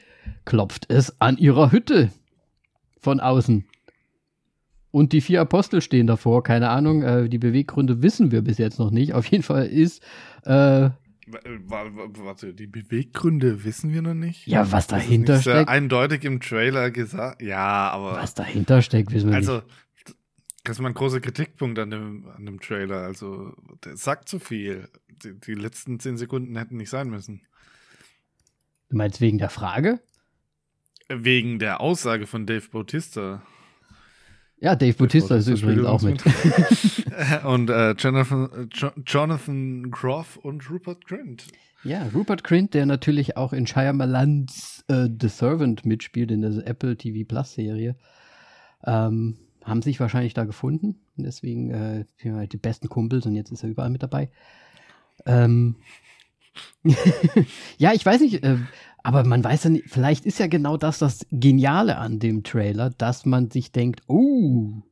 klopft es an ihrer Hütte von außen. Und die vier Apostel stehen davor. Keine Ahnung, äh, die Beweggründe wissen wir bis jetzt noch nicht. Auf jeden Fall ist äh, Warte, die Beweggründe wissen wir noch nicht. Ja, was dahinter das ist steckt. eindeutig im Trailer gesagt. Ja, aber. Was dahinter steckt, wissen wir also, nicht. Also, das ist mein großer Kritikpunkt an dem, an dem Trailer. Also, der sagt zu viel. Die, die letzten zehn Sekunden hätten nicht sein müssen. Du meinst wegen der Frage? Wegen der Aussage von Dave Bautista. Ja, Dave Bautista ist übrigens auch mit. und äh, Jonathan, jo Jonathan Groff und Rupert Grint. Ja, Rupert Grint, der natürlich auch in Shyamalans äh, The Servant mitspielt, in der Apple TV Plus Serie, ähm, haben sich wahrscheinlich da gefunden. Deswegen äh, halt die besten Kumpels und jetzt ist er überall mit dabei. Ähm, ja, ich weiß nicht, äh, aber man weiß ja nicht, vielleicht ist ja genau das das Geniale an dem Trailer, dass man sich denkt, oh,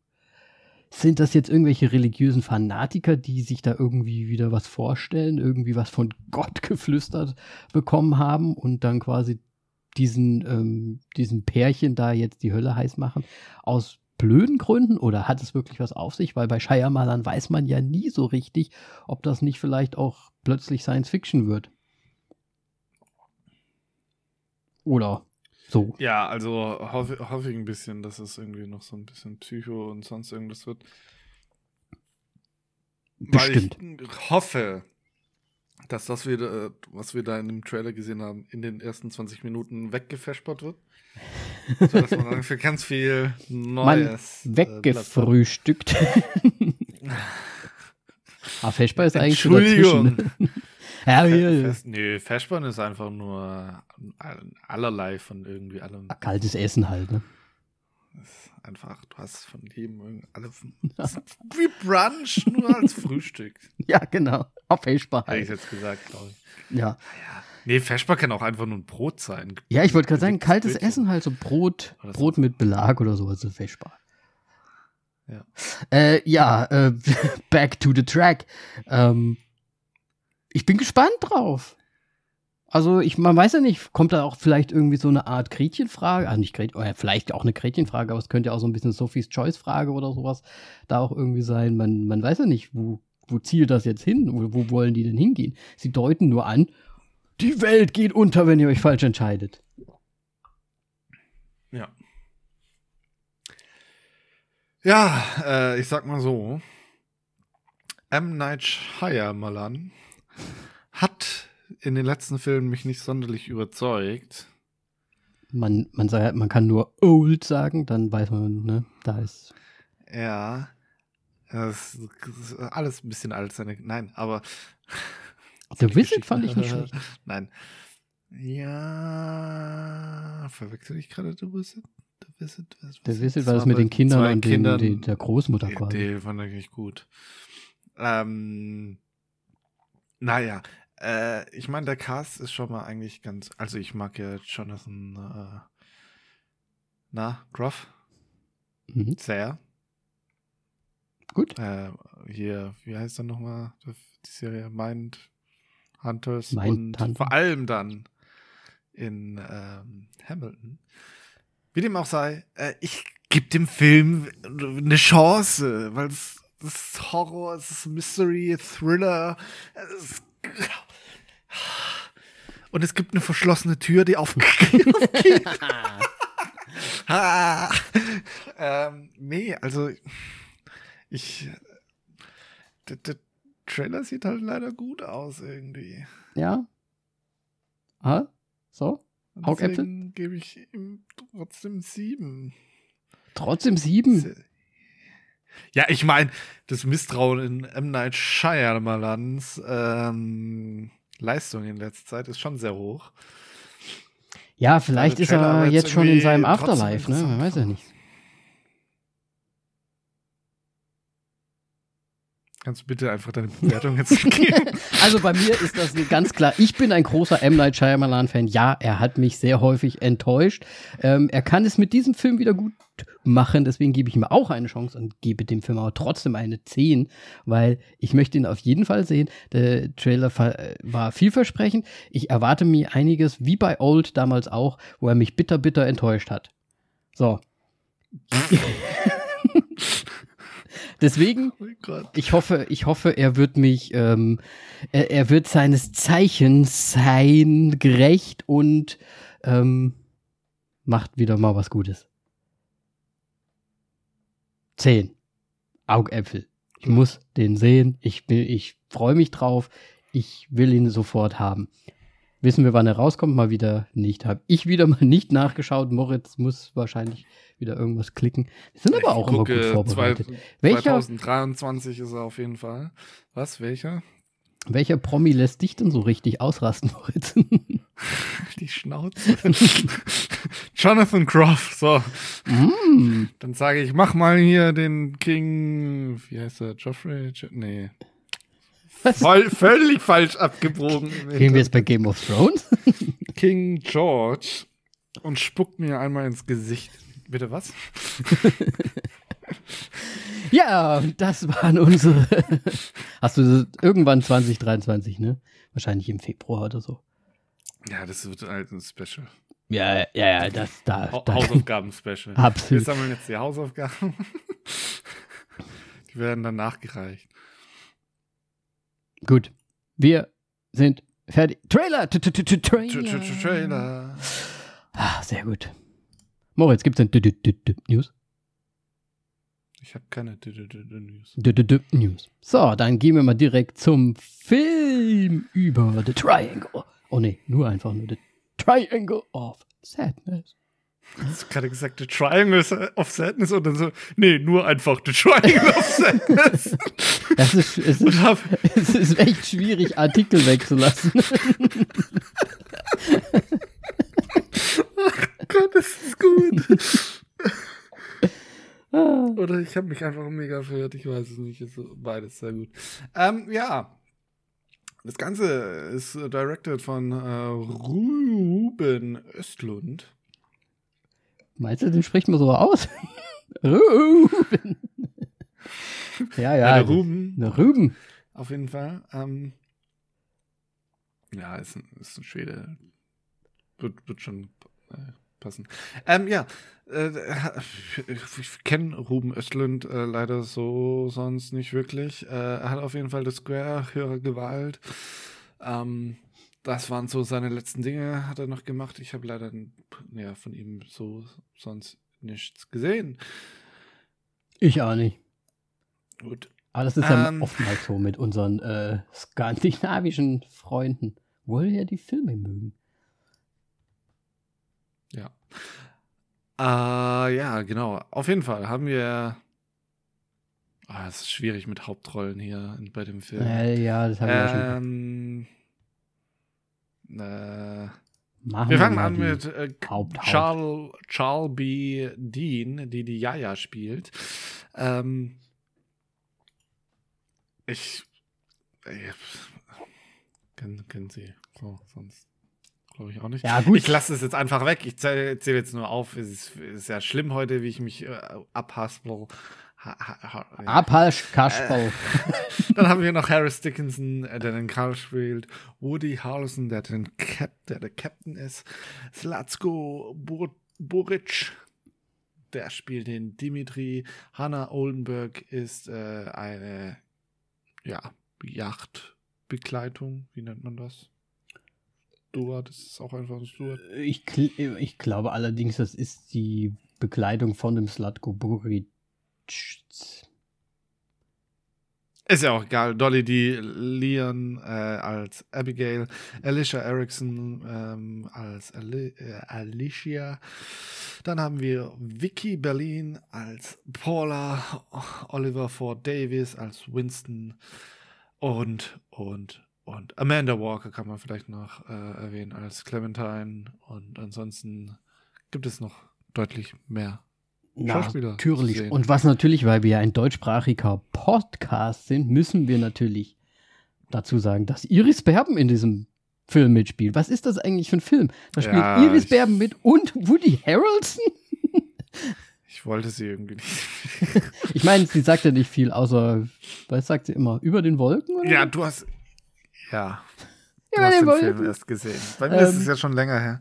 sind das jetzt irgendwelche religiösen Fanatiker, die sich da irgendwie wieder was vorstellen, irgendwie was von Gott geflüstert bekommen haben und dann quasi diesen, ähm, diesen Pärchen da jetzt die Hölle heiß machen, aus blöden Gründen oder hat es wirklich was auf sich? Weil bei Shyamalan weiß man ja nie so richtig, ob das nicht vielleicht auch plötzlich Science Fiction wird. Oder so. Ja, also hoffe, hoffe ich ein bisschen, dass es irgendwie noch so ein bisschen Psycho und sonst irgendwas wird. Bestimmt. Weil ich hoffe, dass das, wir, was wir da in dem Trailer gesehen haben, in den ersten 20 Minuten weggefespert wird. sodass man dann für ganz viel Neues. Man weggefrühstückt. ah, Feschbar ist eigentlich schon dazwischen. ja. Fest, nee, Feschbarn ist einfach nur allerlei von irgendwie allem. Kaltes Essen halt, ne? einfach, du hast von jedem alle wie Brunch, nur als Frühstück. Ja, genau. Auf Feschbar halt. Hätte ich jetzt gesagt, glaube ich. Ja. ja. Nee, Feschbar kann auch einfach nur ein Brot sein. Ja, ich wollte gerade sagen, kaltes Brötchen. Essen halt so Brot, Brot mit Belag oder so, also Feschbar. Ja, äh, ja äh, back to the track. Ähm, ich bin gespannt drauf. Also ich, man weiß ja nicht, kommt da auch vielleicht irgendwie so eine Art Gretchenfrage, ah nicht Gretchen, oder vielleicht auch eine Gretchenfrage, aber es könnte ja auch so ein bisschen Sophies Choice Frage oder sowas da auch irgendwie sein. Man, man weiß ja nicht, wo, wo zielt das jetzt hin, wo, wo wollen die denn hingehen? Sie deuten nur an, die Welt geht unter, wenn ihr euch falsch entscheidet. Ja. Ja, äh, ich sag mal so, M. Night Shyamalan hat in den letzten Filmen mich nicht sonderlich überzeugt. Man, man, sagt, man kann nur old sagen, dann weiß man, ne, da ist. Ja. Das ist alles ein bisschen alt. Seine, nein, aber. The Wizard fand ich nicht schlecht. Nein. Ja. Verwechsel ich gerade The Wizard? The Wizard, was, The Wizard war das mit den Kindern und Kindern, den, der Großmutter quasi. Den fand ich gut. Ähm, naja, äh, ich meine, der Cast ist schon mal eigentlich ganz. Also, ich mag ja Jonathan. Äh, na, Groff? Mhm. Sehr. Gut. Äh, hier, wie heißt er nochmal? Die Serie Mind Hunters Mind und Hunter. vor allem dann in ähm, Hamilton. Wie dem auch sei, äh, ich gebe dem Film eine Chance, weil es ist Horror, es ist Mystery, Thriller, es ist und es gibt eine verschlossene Tür, die aufgeht. ähm, nee, also ich. Der, der, Trailer sieht halt leider gut aus irgendwie. Ja. Ah, so? Augäpfel? gebe ich ihm trotzdem sieben. Trotzdem sieben? Ja, ich meine, das Misstrauen in M. Night Shyamalans ähm, Leistung in letzter Zeit ist schon sehr hoch. Ja, vielleicht ist er jetzt schon in seinem Afterlife, ne? Man weiß ja nicht. Kannst du bitte einfach deine Bewertung jetzt geben? also bei mir ist das ganz klar. Ich bin ein großer M. Night Shyamalan-Fan. Ja, er hat mich sehr häufig enttäuscht. Ähm, er kann es mit diesem Film wieder gut machen. Deswegen gebe ich ihm auch eine Chance und gebe dem Film aber trotzdem eine 10, weil ich möchte ihn auf jeden Fall sehen. Der Trailer war vielversprechend. Ich erwarte mir einiges, wie bei Old damals auch, wo er mich bitter, bitter enttäuscht hat. So. Deswegen, oh ich hoffe, ich hoffe, er wird mich, ähm, er, er, wird seines Zeichens sein, gerecht und ähm, macht wieder mal was Gutes. Zehn. Augäpfel. Ich muss den sehen. Ich will, ich freue mich drauf. Ich will ihn sofort haben. Wissen wir, wann er rauskommt? Mal wieder nicht. Habe ich wieder mal nicht nachgeschaut. Moritz muss wahrscheinlich wieder irgendwas klicken. Wir sind aber auch gucke, immer gut vorbereitet. Zwei, welcher, 2023 ist er auf jeden Fall. Was? Welcher? Welcher Promi lässt dich denn so richtig ausrasten, Moritz? Die Schnauze. Jonathan Groff, so. Mm. Dann sage ich, mach mal hier den King, wie heißt er, Joffrey? Jo nee. Voll, völlig falsch abgebogen. Gehen wir jetzt bei Game of Thrones? King George und spuckt mir einmal ins Gesicht. Bitte was? ja, das waren unsere. Hast du irgendwann 2023, ne? Wahrscheinlich im Februar oder so. Ja, das wird halt ein Special. Ja, ja, ja, das da. Da Hausaufgaben-Special. Absolut. Wir sammeln jetzt die Hausaufgaben. die werden dann nachgereicht. Gut. Wir sind fertig. Trailer! Tr- tr- tr- Trailer! Trailer. Ah, sehr gut. Moritz, gibt's denn News? Ich habe keine News. News. So, dann gehen wir mal direkt zum Film über The Triangle. Oh nee, nur einfach nur The Triangle of Sadness. Du hast gerade gesagt, The Triangle of Sadness und dann so, nee, nur einfach The Triangle of Sadness. Das ist, es ist, hab, es ist echt schwierig, Artikel wegzulassen. Gott, das ist gut. Ah. Oder ich habe mich einfach mega verirrt, ich weiß es nicht. Ist beides sehr gut. Ähm, ja. Das Ganze ist directed von äh, Ruben Östlund. Meinst du, den spricht man so aus? Ruben. ja, ja. der Ruben, Der Ruben. auf jeden Fall. Ähm, ja, ist ein, ist ein Schwede. Wird, wird schon äh, passen. Ähm, ja, äh, ich, ich kenne Ruben Östlund äh, leider so sonst nicht wirklich. Äh, er hat auf jeden Fall das Square, höhere Gewalt. Ähm, das waren so seine letzten Dinge, hat er noch gemacht. Ich habe leider ja, von ihm so sonst nichts gesehen. Ich auch nicht. Gut. Aber das ist ja Ähm. oftmals so mit unseren äh, skandinavischen Freunden. Wohl ja die Filme mögen. Ja. Äh, ja, genau. Auf jeden Fall haben wir. Ah, es ist schwierig mit Hauptrollen hier bei dem Film. Äh, ja, das haben wir ja schon. Äh, Machen wir fangen mal an mit äh, Haupt, Haupt. Charles, Charles B. Dean, die die Yaya spielt. Ähm, ich. Äh, kennen, kennen Sie. So, sonst glaube ich auch nicht. Ja, gut. Ich lasse es jetzt einfach weg. Ich zähle zähl jetzt nur auf. Es ist, ist ja schlimm heute, wie ich mich äh, abhaspel. Ha, ha, ha, ja. Apasch Kasperl. Dann haben wir noch Harris Dickinson, äh, der den Karl spielt. Woody Harrelson, der, den Cap, der der Captain ist. Slatko Bor Boric, der spielt den Dimitri. Hannah Oldenburg ist äh, eine ja, Yachtbegleitung. Wie nennt man das? Steward, das ist auch einfach ein Steward. Ich, ich glaube allerdings, das ist die Bekleidung von dem Slatko Buric. Ist ja auch egal. Dolly D. Leon äh, als Abigail, Alicia Erickson ähm, als Ali äh, Alicia. Dann haben wir Vicky Berlin als Paula, Oliver Ford Davis als Winston und, und, und Amanda Walker kann man vielleicht noch äh, erwähnen als Clementine. Und ansonsten gibt es noch deutlich mehr Schauspieler Natürlich. sehen. Und was natürlich, weil wir ja ein deutschsprachiger Podcast sind, müssen wir natürlich dazu sagen, dass Iris Berben in diesem Film mitspielt. Was ist das eigentlich für ein Film? Da spielt Ja, Iris Berben mit und Woody Harrelson? Ich wollte sie irgendwie nicht. Ich meine, sie sagt ja nicht viel, außer, was sagt sie immer? Über den Wolken? Oder? Ja, du hast. Ja. Du hast den Film erst gesehen. Bei mir ist Ähm, es ja schon länger her.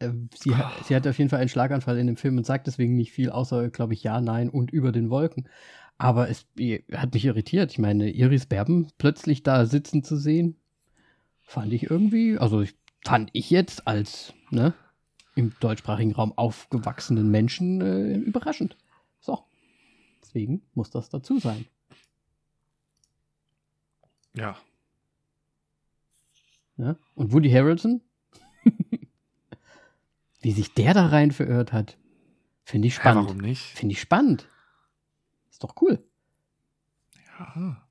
Ähm, sie, hat, sie hat auf jeden Fall einen Schlaganfall in dem Film und sagt deswegen nicht viel, außer, glaube ich, ja, nein und über den Wolken. Aber es hat mich irritiert. Ich meine, Iris Berben plötzlich da sitzen zu sehen, fand ich irgendwie, also ich, fand ich jetzt als ne, im deutschsprachigen Raum aufgewachsenen Menschen äh, überraschend. So. Deswegen muss das dazu sein. Ja. Ne? Und Woody Harrelson, wie sich der da rein verirrt hat, finde ich spannend. Warum nicht? Finde ich spannend. Ist doch cool. Ja.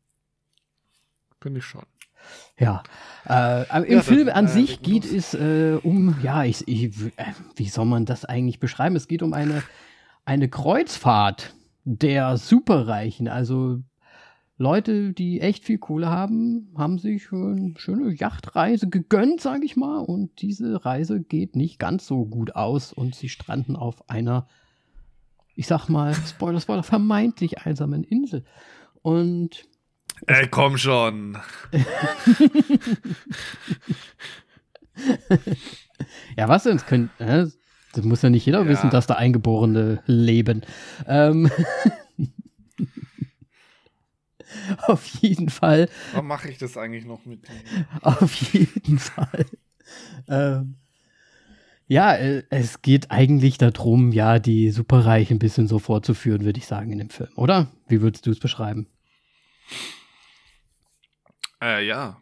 Finde ich schon. Ja. Äh, Im Ja, dann, Film an äh, sich geht los. es äh, um, ja, ich, ich, äh, wie soll man das eigentlich beschreiben? Es geht um eine, eine Kreuzfahrt der Superreichen. Also Leute, die echt viel Kohle haben, haben sich eine schöne Yachtreise gegönnt, sage ich mal. Und diese Reise geht nicht ganz so gut aus und sie stranden auf einer, ich sag mal, Spoiler, Spoiler, vermeintlich einsamen Insel. Und Ey, komm schon. Ja, was denn? Das, können, äh, das muss ja nicht jeder Ja. wissen, dass da Eingeborene leben. Ähm, auf jeden Fall, Warum mache ich das eigentlich noch mit dir? auf jeden Fall. Ähm, ja, äh, es geht eigentlich darum, ja, die Superreichen ein bisschen so vorzuführen, würde ich sagen, in dem Film, oder? Wie würdest du es beschreiben? Äh, ja.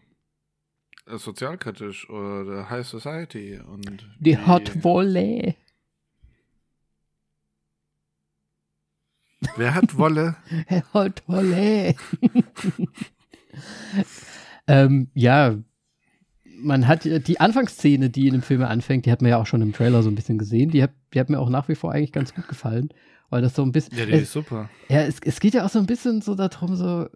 Äh, Sozialkritisch oder High Society und Die Hot Volley. Wer hat Wolle? Hot Volley. ähm, ja, man hat ja- die Anfangsszene, die in dem Film anfängt, die hat man ja auch schon im Trailer so ein bisschen gesehen. Die hat, die hat mir auch nach wie vor eigentlich ganz gut gefallen, weil das so ein bisschen. Ja, die es, ist super. ja, es, es geht ja auch so ein bisschen so darum, so.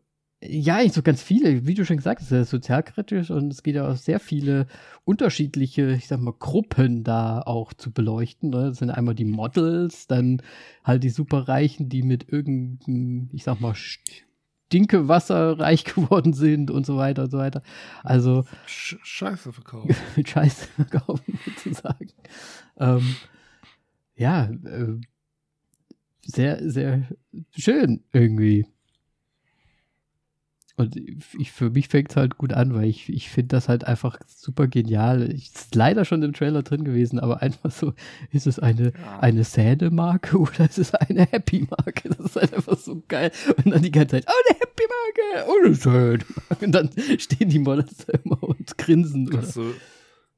Ja, eigentlich so ganz viele, wie du schon gesagt hast, ja sozialkritisch und es geht ja auch sehr viele unterschiedliche, ich sag mal, Gruppen da auch zu beleuchten. Ne? Das sind einmal die Models, dann halt die Superreichen, die mit irgendeinem, ich sag mal, Stinkewasser reich geworden sind und so weiter und so weiter. Also Sch Scheiße verkauft. mit Scheiße verkaufen sozusagen. Ähm, ja, äh, sehr, sehr schön irgendwie. Und ich, für mich fängt es halt gut an, weil ich, ich finde das halt einfach super genial. Ist leider schon im Trailer drin gewesen, aber einfach so, ist es eine, Ja. eine Sad-Marke oder ist es eine Happy-Marke? Das ist halt einfach so geil. Und dann die ganze Zeit, oh, eine Happy-Marke, oh, eine Sad-Marke. Und dann stehen die Models da immer und grinsen. Oder? Hast du,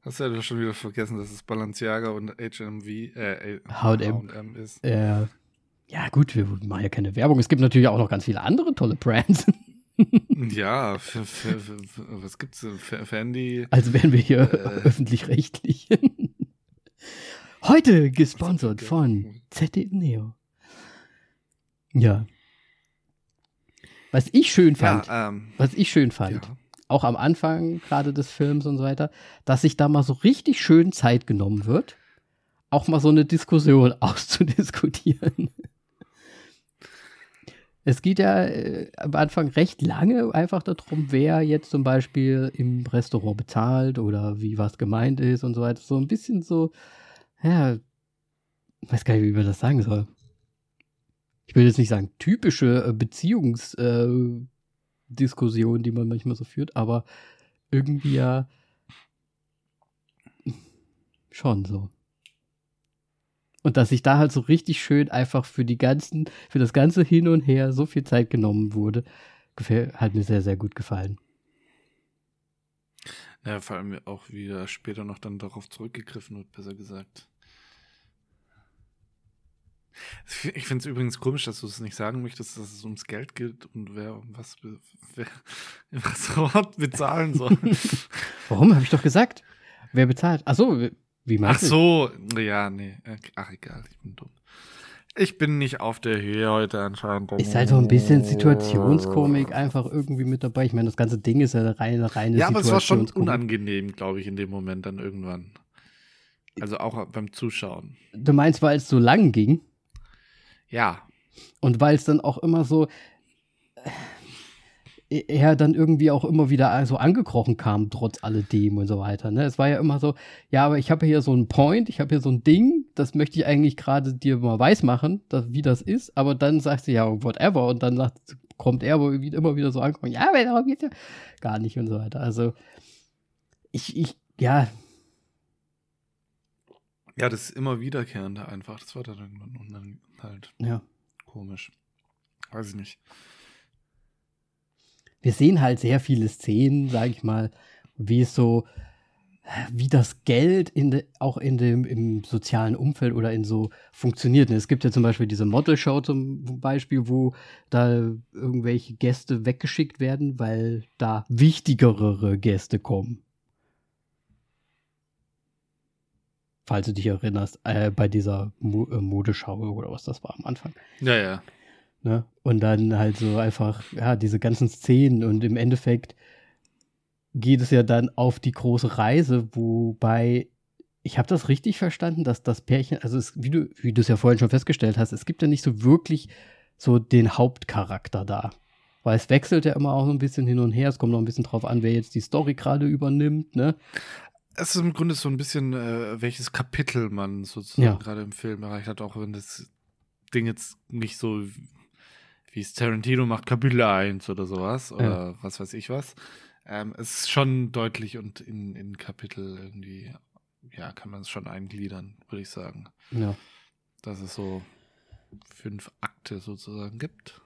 hast du ja schon wieder vergessen, dass es Balenciaga und HMV, äh, H&M. H&M ist. Äh, ja, gut, wir machen ja keine Werbung. Es gibt natürlich auch noch ganz viele andere tolle Brands. Ja, für, für, für, für, was gibt's denn? Für Fendi? Also wären wir hier Äh. öffentlich-rechtlich. Heute gesponsert von ZDF Neo. Ja. Was ich schön fand, Ja, ähm, was ich schön fand, ja. auch am Anfang gerade des Films und so weiter, dass sich da mal so richtig schön Zeit genommen wird, auch mal so eine Diskussion auszudiskutieren. Es geht ja äh, am Anfang recht lange einfach darum, wer jetzt zum Beispiel im Restaurant bezahlt oder wie was gemeint ist und so weiter. So ein bisschen so, ja, weiß gar nicht, wie man das sagen soll. Ich will jetzt nicht sagen typische äh, Beziehungsdiskussion, äh, Diskussion, die man manchmal so führt, aber irgendwie ja schon so. Und dass sich da halt so richtig schön einfach für die ganzen, für das ganze Hin und Her so viel Zeit genommen wurde, hat mir sehr, sehr gut gefallen. Ja, vor allem auch wieder später noch dann darauf zurückgegriffen wird, besser gesagt. Ich finde es übrigens komisch, dass du es nicht sagen möchtest, dass es ums Geld geht und wer was wer im Restaurant bezahlen soll. Warum? Habe ich doch gesagt. Wer bezahlt? Ach so, wie- Ach so, ja, nee. Ach egal, ich bin dumm. Ich bin nicht auf der Höhe heute anscheinend. Ist halt so ein bisschen Situationskomik einfach irgendwie mit dabei. Ich meine, das ganze Ding ist ja eine reine, reine Ja, aber es war schon unangenehm, glaube ich, in dem Moment dann irgendwann. Also auch beim Zuschauen. Du meinst, weil es so lang ging? Ja, Und weil es dann auch immer so äh, er dann irgendwie auch immer wieder so angekrochen kam, trotz alledem und so weiter. Ne? Es war ja immer so, ja, aber ich habe hier so einen Point, ich habe hier so ein Ding, das möchte ich eigentlich gerade dir mal weismachen, dass, wie das ist, aber dann sagst du ja, whatever, und dann sagt, kommt er aber immer wieder so angekommen, ja, aber darum geht's ja gar nicht und so weiter. Also, ich, ich, ja, ja, das ist immer wiederkehrende einfach. Das war dann irgendwann halt ja. komisch. Weiß ich nicht. Wir sehen halt sehr viele Szenen, sage ich mal, wie es so, wie das Geld in de, auch in dem im sozialen Umfeld oder in so funktioniert. Es gibt ja zum Beispiel diese Model-Show zum Beispiel, wo da irgendwelche Gäste weggeschickt werden, weil da wichtigere Gäste kommen. Falls du dich erinnerst, äh, bei dieser Mo äh, Modeschau oder was das war am Anfang. Ja, ja. Ne? Und dann halt so einfach, ja, diese ganzen Szenen und im Endeffekt geht es ja dann auf die große Reise, wobei ich habe das richtig verstanden, dass das Pärchen, also es, wie du wie du es ja vorhin schon festgestellt hast, es gibt ja nicht so wirklich so den Hauptcharakter da. Weil es wechselt ja immer auch so ein bisschen hin und her, es kommt noch ein bisschen drauf an, wer jetzt die Story gerade übernimmt, ne? es ist im Grunde so ein bisschen, äh, welches Kapitel man sozusagen Ja. gerade im Film erreicht hat, auch wenn das Ding jetzt nicht so wie es Tarantino macht, Kapitel 1 oder sowas oder was weiß ich was. Ähm, es ist schon deutlich und in, in Kapitel irgendwie, ja, kann man es schon eingliedern, würde ich sagen. Ja. Dass es so fünf Akte sozusagen gibt.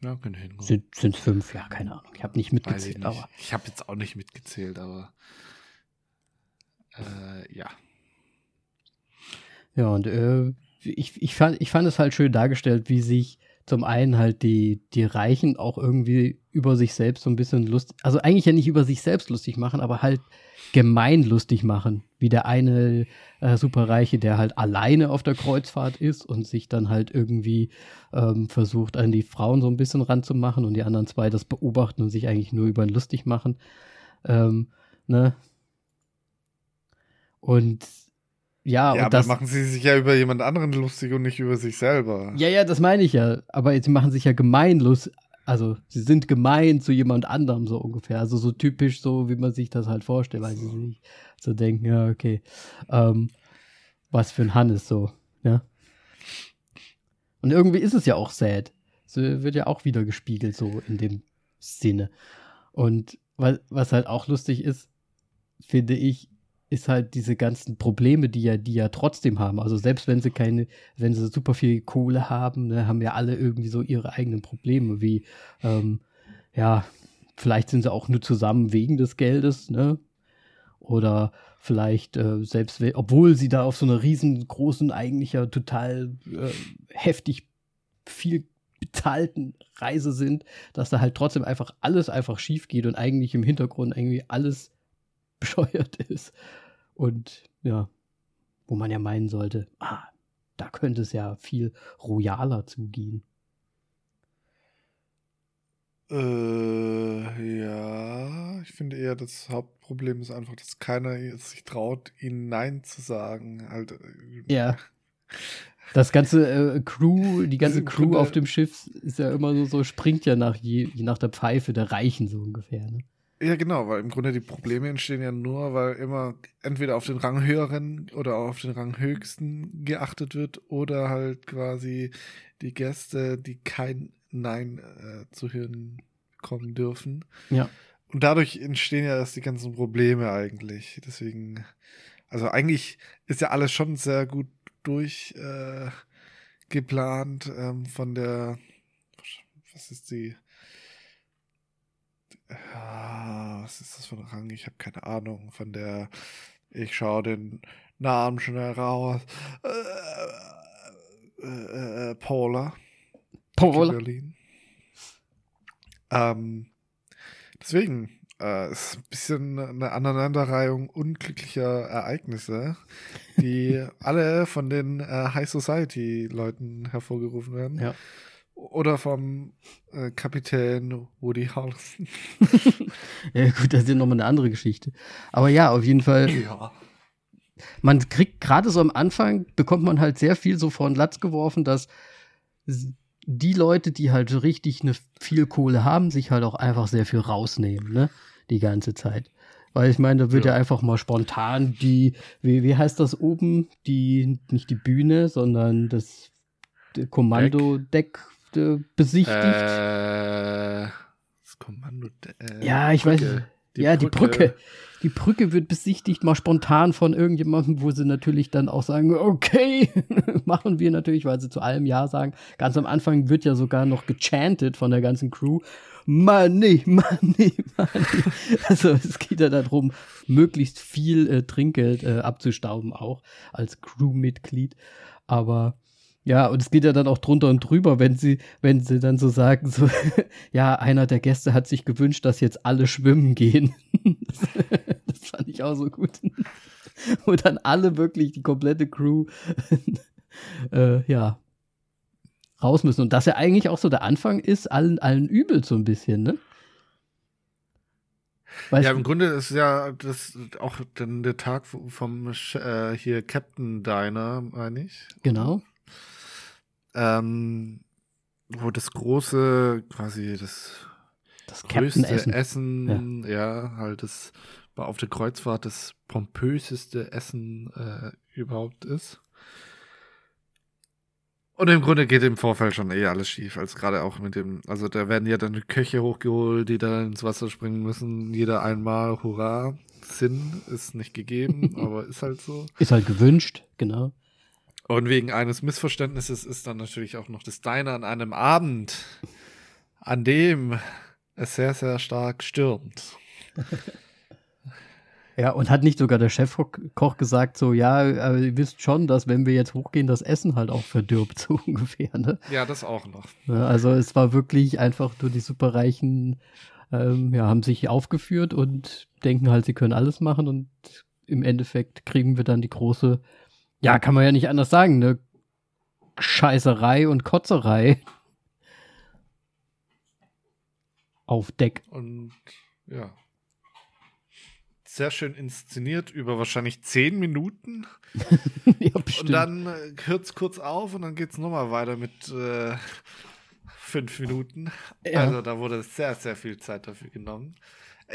Ja, könnte hinkommen. Sind sind fünf, ja, keine Ahnung. Ich habe nicht ich mitgezählt, nicht. aber Ich habe jetzt auch nicht mitgezählt, aber äh, ja. Ja, und äh, ich, ich, fand, ich fand es halt schön dargestellt, wie sich zum einen halt die, die Reichen auch irgendwie über sich selbst so ein bisschen lustig, also eigentlich ja nicht über sich selbst lustig machen, aber halt gemein lustig machen. Wie der eine äh, Superreiche, der halt alleine auf der Kreuzfahrt ist und sich dann halt irgendwie ähm, versucht, an die Frauen so ein bisschen ranzumachen und die anderen zwei das beobachten und sich eigentlich nur über ihn lustig machen. Ähm, ne? Und ja, ja, und aber das, machen sie sich ja über jemand anderen lustig und nicht über sich selber. ja, ja, das meine ich ja. Aber sie machen sich ja gemeinlos. Also, sie sind gemein zu jemand anderem, so ungefähr. Also, so typisch, so wie man sich das halt vorstellt, weil sie sich so denken, ja, okay. Ähm, was für ein Hannes so, ja. Und irgendwie ist es ja auch sad. So wird ja auch wieder gespiegelt, so in dem Sinne. Und was, was halt auch lustig ist, finde ich, ist halt diese ganzen Probleme, die ja, die ja trotzdem haben. Also selbst wenn sie keine, wenn sie super viel Kohle haben, ne, haben ja alle irgendwie so ihre eigenen Probleme, wie, ähm, ja, vielleicht sind sie auch nur zusammen wegen des Geldes, ne? Oder vielleicht, äh, selbst obwohl sie da auf so einer riesengroßen, eigentlich ja total äh, heftig viel bezahlten Reise sind, dass da halt trotzdem einfach alles einfach schief geht und eigentlich im Hintergrund irgendwie alles bescheuert ist. Und ja, wo man ja meinen sollte, ah, da könnte es ja viel royaler zugehen. Äh, ja, ich finde eher, das Hauptproblem ist einfach, dass keiner sich traut, ihnen Nein zu sagen. Halt, äh, Ja. Das ganze äh, Crew, die ganze Crew Grunde- auf dem Schiff ist ja immer so, so springt ja nach je, je nach der Pfeife der Reichen so ungefähr. Ne? Ja, genau, weil im Grunde die Probleme entstehen ja nur, weil immer entweder auf den Rang höheren oder auf den Rang höchsten geachtet wird oder halt quasi die Gäste, die kein Nein äh, zu hören kommen dürfen. Ja. Und dadurch entstehen ja erst die ganzen Probleme eigentlich. Deswegen, also eigentlich ist ja alles schon sehr gut durch äh, geplant ähm, von der, was ist die, ja, was ist das für ein Rang? Ich habe keine Ahnung. Von der, ich schaue den Namen schnell raus. Äh, äh, äh, Paula. Paula. Berlin. Ähm, deswegen, äh, es ist ein bisschen eine Aneinanderreihung unglücklicher Ereignisse, die alle von den äh, High Society-Leuten hervorgerufen werden. Ja. Oder vom äh, Kapitän Woody Harrelson. Ja, gut, das ist ja nochmal eine andere Geschichte. Aber ja, auf jeden Fall. Ja. man kriegt gerade so am Anfang, bekommt man halt sehr viel so vor den Latz geworfen, dass die Leute, die halt so richtig eine viel Kohle haben, sich halt auch einfach sehr viel rausnehmen, ne? Die ganze Zeit. Weil ich meine, da wird ja. Ja. einfach mal spontan die, wie, wie heißt das oben? Die, nicht die Bühne, sondern das Kommandodeck äh, besichtigt. Äh, das Kommando. Äh, Ja, ich weiß- Brücke. ja, die Brücke. Die Brücke wird besichtigt, mal spontan von irgendjemandem, wo sie natürlich dann auch sagen, okay, machen wir natürlich, weil sie zu allem Ja sagen. Ganz am Anfang wird ja sogar noch gechantet von der ganzen Crew. Money, money, money. Also es geht ja darum, möglichst viel äh, Trinkgeld äh, abzustauben, auch als Crewmitglied. Aber ja, und es geht ja dann auch drunter und drüber, wenn sie, wenn sie dann so sagen, so, ja, einer der Gäste hat sich gewünscht, dass jetzt alle schwimmen gehen. Das, das fand ich auch so gut. Wo dann alle wirklich, die komplette Crew, äh, ja, raus müssen. Und das ja eigentlich auch so der Anfang ist, allen, allen übel so ein bisschen, ne? Weißt Ja, im Grunde ist ja das auch dann der Tag vom äh, hier Captain Diner, meine ich. genau. Ähm, wo das große, quasi das Das größte Captain-Essen. Essen, ja. halt das war auf der Kreuzfahrt das pompöseste Essen äh, überhaupt ist. Und im Grunde geht im Vorfeld schon eh alles schief, als gerade auch mit dem, also da werden ja dann Köche hochgeholt, die da ins Wasser springen müssen, jeder einmal, hurra. Sinn ist nicht gegeben, aber ist halt so. Ist halt gewünscht, genau. Und wegen eines Missverständnisses ist dann natürlich auch noch das Diner an einem Abend, an dem es sehr, sehr stark stürmt. Ja, und hat nicht sogar der Chefkoch gesagt, so, ja, ihr wisst schon, dass wenn wir jetzt hochgehen, das Essen halt auch verdirbt, so ungefähr, ne? Ja, das auch noch. Ja, also es war wirklich einfach nur die Superreichen, ähm, ja, haben sich aufgeführt und denken halt, sie können alles machen und im Endeffekt kriegen wir dann die große, ja, kann man ja nicht anders sagen, ne? Scheißerei und Kotzerei auf Deck. Und ja, sehr schön inszeniert über wahrscheinlich zehn Minuten. ja, und dann äh, hört es kurz auf und dann geht es nochmal weiter mit äh, fünf Minuten. Ja. Also da wurde sehr, sehr viel Zeit dafür genommen.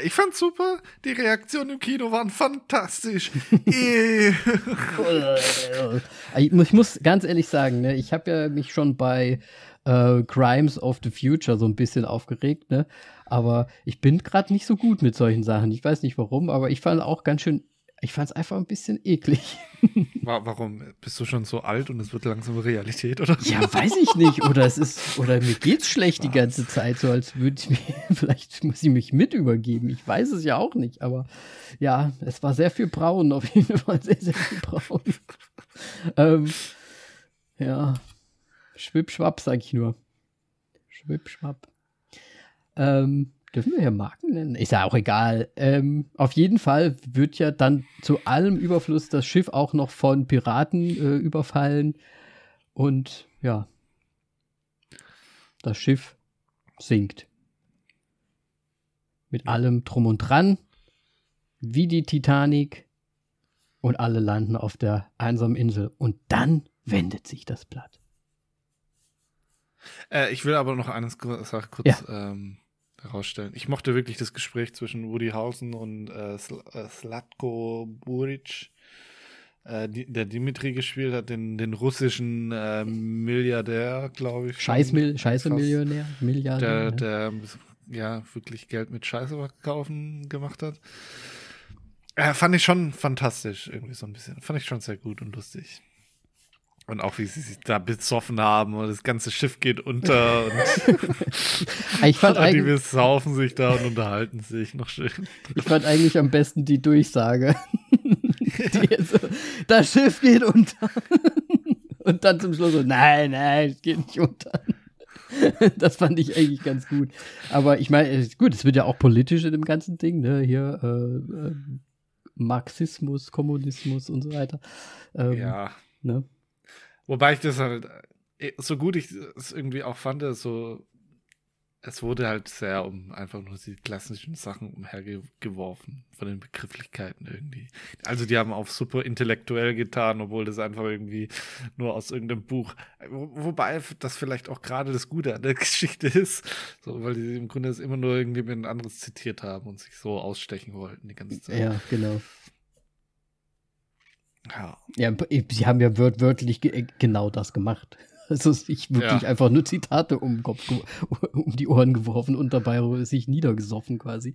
Ich fand's super. Die Reaktionen im Kino waren fantastisch. ich muss ganz ehrlich sagen, ne, ich habe ja mich schon bei äh, Crimes of the Future so ein bisschen aufgeregt, ne? Aber ich bin gerade nicht so gut mit solchen Sachen. Ich weiß nicht warum, aber ich fand auch ganz schön, ich fand es einfach ein bisschen eklig. Warum? Bist du schon so alt und es wird langsam Realität, oder? Ja, weiß ich nicht. Oder es ist, oder mir geht's schlecht die ganze Zeit, so als würde ich mich, vielleicht muss ich mich mit übergeben. Ich weiß es ja auch nicht, aber ja, es war sehr viel braun, auf jeden Fall sehr, sehr viel braun. ähm, ja, Schwippschwapp, sag ich nur. Schwippschwapp. Ähm, dürfen wir hier Marken nennen? Ist ja auch egal. Ähm, auf jeden Fall wird ja dann zu allem Überfluss das Schiff auch noch von Piraten äh, überfallen. Und ja, das Schiff sinkt. Mit allem drum und dran. Wie die Titanic. Und alle landen auf der einsamen Insel. Und dann wendet sich das Blatt. Äh, ich will aber noch eine Sache kurz ja. ähm, herausstellen. Ich mochte wirklich das Gespräch zwischen Woody Hausen und äh, Sl äh, Slatko Buric, äh, die, der Dimitri gespielt hat, den, den russischen äh, Milliardär, glaube ich. Scheiß, Scheiße Millionär, Milliardär. Der, der ja wirklich Geld mit Scheiße verkaufen gemacht hat. Äh, fand ich schon fantastisch, irgendwie so ein bisschen. Fand ich schon sehr gut und lustig. Und auch wie sie sich da besoffen haben und das ganze Schiff geht unter und ich fand die besaufen sich da und unterhalten sich noch schön. Ich fand eigentlich am besten die Durchsage. die so, das Schiff geht unter. und dann zum Schluss so, nein, nein, es geht nicht unter. das fand ich eigentlich ganz gut. Aber ich meine, gut, es wird ja auch politisch in dem ganzen Ding, ne? Hier äh, äh, Marxismus, Kommunismus und so weiter. Ähm, ja. Ne? Wobei ich das halt, äh, so gut ich es irgendwie auch fand, so, es wurde halt sehr um einfach nur die klassischen Sachen umhergeworfen von den Begrifflichkeiten irgendwie. Also die haben auch super intellektuell getan, obwohl das einfach irgendwie nur aus irgendeinem Buch, wobei das vielleicht auch gerade das Gute an der Geschichte ist, so, weil die im Grunde es immer nur irgendwie ein anderes zitiert haben und sich so ausstechen wollten die ganze Zeit. Ja, genau. Ja. ja, sie haben ja wört wörtlich äh, genau das gemacht. Also sich wirklich ja. einfach nur Zitate um, Kopf, um die Ohren geworfen und dabei sich niedergesoffen quasi.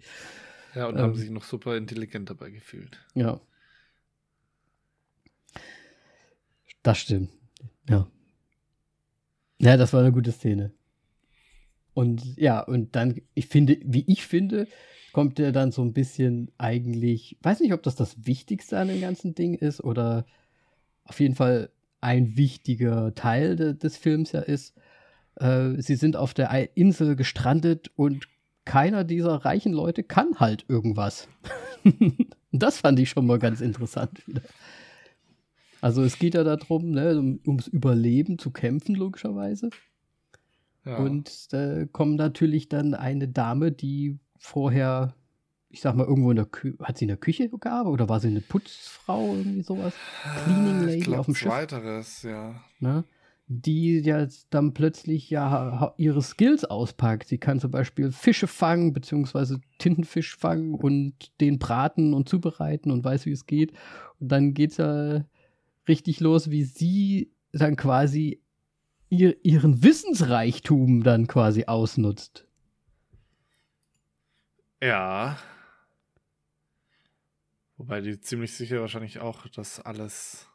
Ja, und ähm, haben sich noch super intelligent dabei gefühlt. Ja. Das stimmt. Ja. Ja, das war eine gute Szene. Und ja, und dann, ich finde, wie ich finde, kommt der dann so ein bisschen eigentlich, weiß nicht, ob das das Wichtigste an dem ganzen Ding ist oder auf jeden Fall ein wichtiger Teil de, des Films ja ist. Äh, sie sind auf der Insel gestrandet und keiner dieser reichen Leute kann halt irgendwas. das fand ich schon mal ganz interessant wieder. Also es geht ja darum, ne, um, ums Überleben zu kämpfen, logischerweise. Ja. Und da kommt natürlich dann eine Dame, die vorher, ich sag mal, irgendwo in der Küche, hat sie in der Küche gearbeitet oder war sie eine Putzfrau, irgendwie sowas? Cleaning Lady glaub, auf dem Schiff? Weiteres, ja. Na? die jetzt dann plötzlich ja ihre Skills auspackt. Sie kann zum Beispiel Fische fangen, beziehungsweise Tintenfisch fangen und den braten und zubereiten und weiß, wie es geht. Und dann geht es ja richtig los, wie sie dann quasi ihr, ihren Wissensreichtum dann quasi ausnutzt. Ja. Wobei die ziemlich sicher wahrscheinlich auch das alles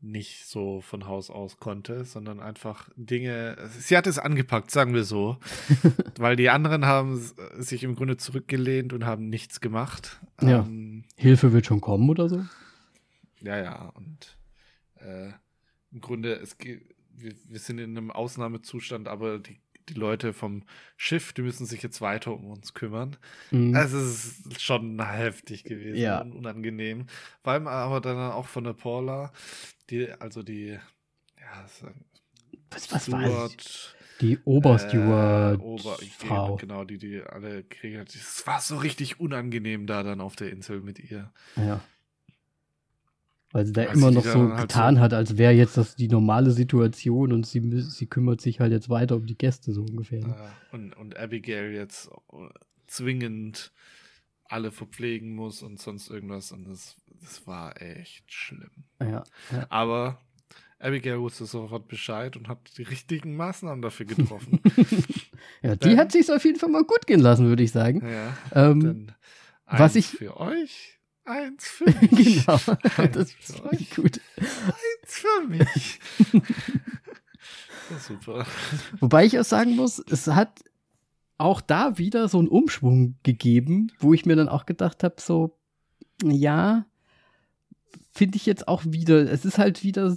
nicht so von Haus aus konnte, sondern einfach Dinge. Sie hat es angepackt, sagen wir so. weil die anderen haben sich im Grunde zurückgelehnt und haben nichts gemacht. Ja. Ähm, Hilfe wird schon kommen oder so? Ja, ja. Und äh, im Grunde, es geht, wir, wir sind in einem Ausnahmezustand, aber die die Leute vom Schiff, die müssen sich jetzt weiter um uns kümmern. Mhm. Also es ist schon heftig gewesen ja. und unangenehm. Vor allem aber dann auch von der Paula, die, also die, ja, was, was war Die Obersteward. Äh, Ober Frau. Genau, die, die alle kriegen. Es war so richtig unangenehm da dann auf der Insel mit ihr. Ja. Weil sie da Weil immer noch so halt getan so hat, als wäre jetzt das die normale Situation und sie, sie kümmert sich halt jetzt weiter um die Gäste so ungefähr. Ne? und, und Abigail jetzt äh, zwingend alle verpflegen muss und sonst irgendwas und das, das war echt schlimm. Ja, ja. Aber Abigail wusste sofort Bescheid und hat die richtigen Maßnahmen dafür getroffen. ja, die Denn, hat sich auf jeden Fall mal gut gehen lassen, würde ich sagen. Ja, ähm, was ich für euch Eins für mich. genau, das ist euch. gut. Eins für mich. super. Wobei ich auch sagen muss, es hat auch da wieder so einen Umschwung gegeben, wo ich mir dann auch gedacht habe, so, ja, finde ich jetzt auch wieder, es ist halt wieder,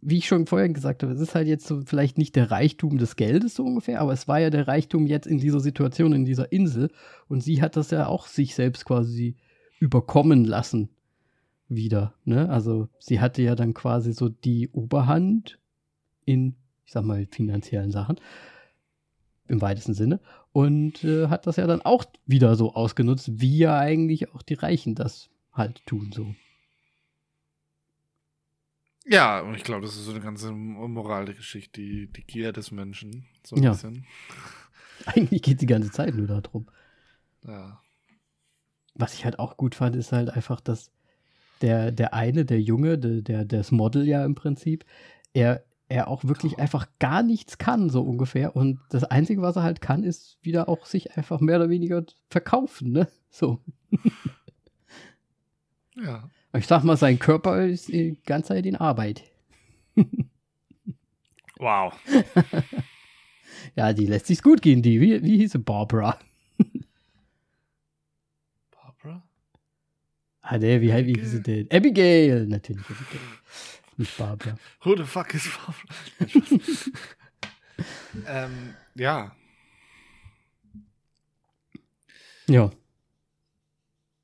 wie ich schon vorher gesagt habe, es ist halt jetzt so vielleicht nicht der Reichtum des Geldes so ungefähr, aber es war ja der Reichtum jetzt in dieser Situation, in dieser Insel und sie hat das ja auch sich selbst quasi überkommen lassen wieder. Ne? Also sie hatte ja dann quasi so die Oberhand in, ich sag mal, finanziellen Sachen im weitesten Sinne und äh, hat das ja dann auch wieder so ausgenutzt, wie ja eigentlich auch die Reichen das halt tun so. Ja, und ich glaube, das ist so eine ganze Moral der Geschichte, die, die Gier des Menschen. So ein ja. bisschen. Eigentlich geht die ganze Zeit nur darum. Ja was ich halt auch gut fand, ist halt einfach, dass der, der eine, der Junge, der, der, das Model ja im Prinzip, er, er auch wirklich oh. einfach gar nichts kann, so ungefähr. Und das Einzige, was er halt kann, ist wieder auch sich einfach mehr oder weniger verkaufen, ne? So. Ja. Ich sag mal, sein Körper ist die ganze Zeit in Arbeit. wow. ja, die lässt sich's gut gehen, die. Wie, wie hieß sie? Barbara. Ah, ne, wie, wie hieß sie denn? Abigail, natürlich Abigail. Nicht Barbara. Who the fuck is Barbara? ähm, ja. Ja.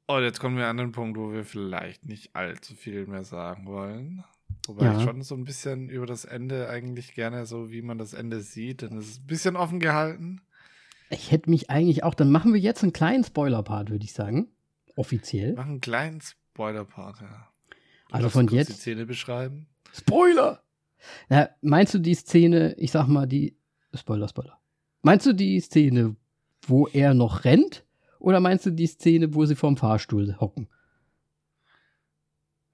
Und jetzt kommen wir an den Punkt, wo wir vielleicht nicht allzu viel mehr sagen wollen. Wobei ja. ich schon so ein bisschen über das Ende eigentlich gerne so, wie man das Ende sieht, dann ist es ein bisschen offen gehalten. Ich hätte mich eigentlich auch, dann machen wir jetzt einen kleinen Spoiler-Part, würde ich sagen offiziell. Mach einen kleinen Spoiler-Part, ja. Also von jetzt. die Szene beschreiben. Spoiler! Ja, meinst du die Szene, ich sag mal, die. Spoiler, Spoiler. Meinst du die Szene, wo er noch rennt? Oder meinst du die Szene, wo sie vorm Fahrstuhl hocken?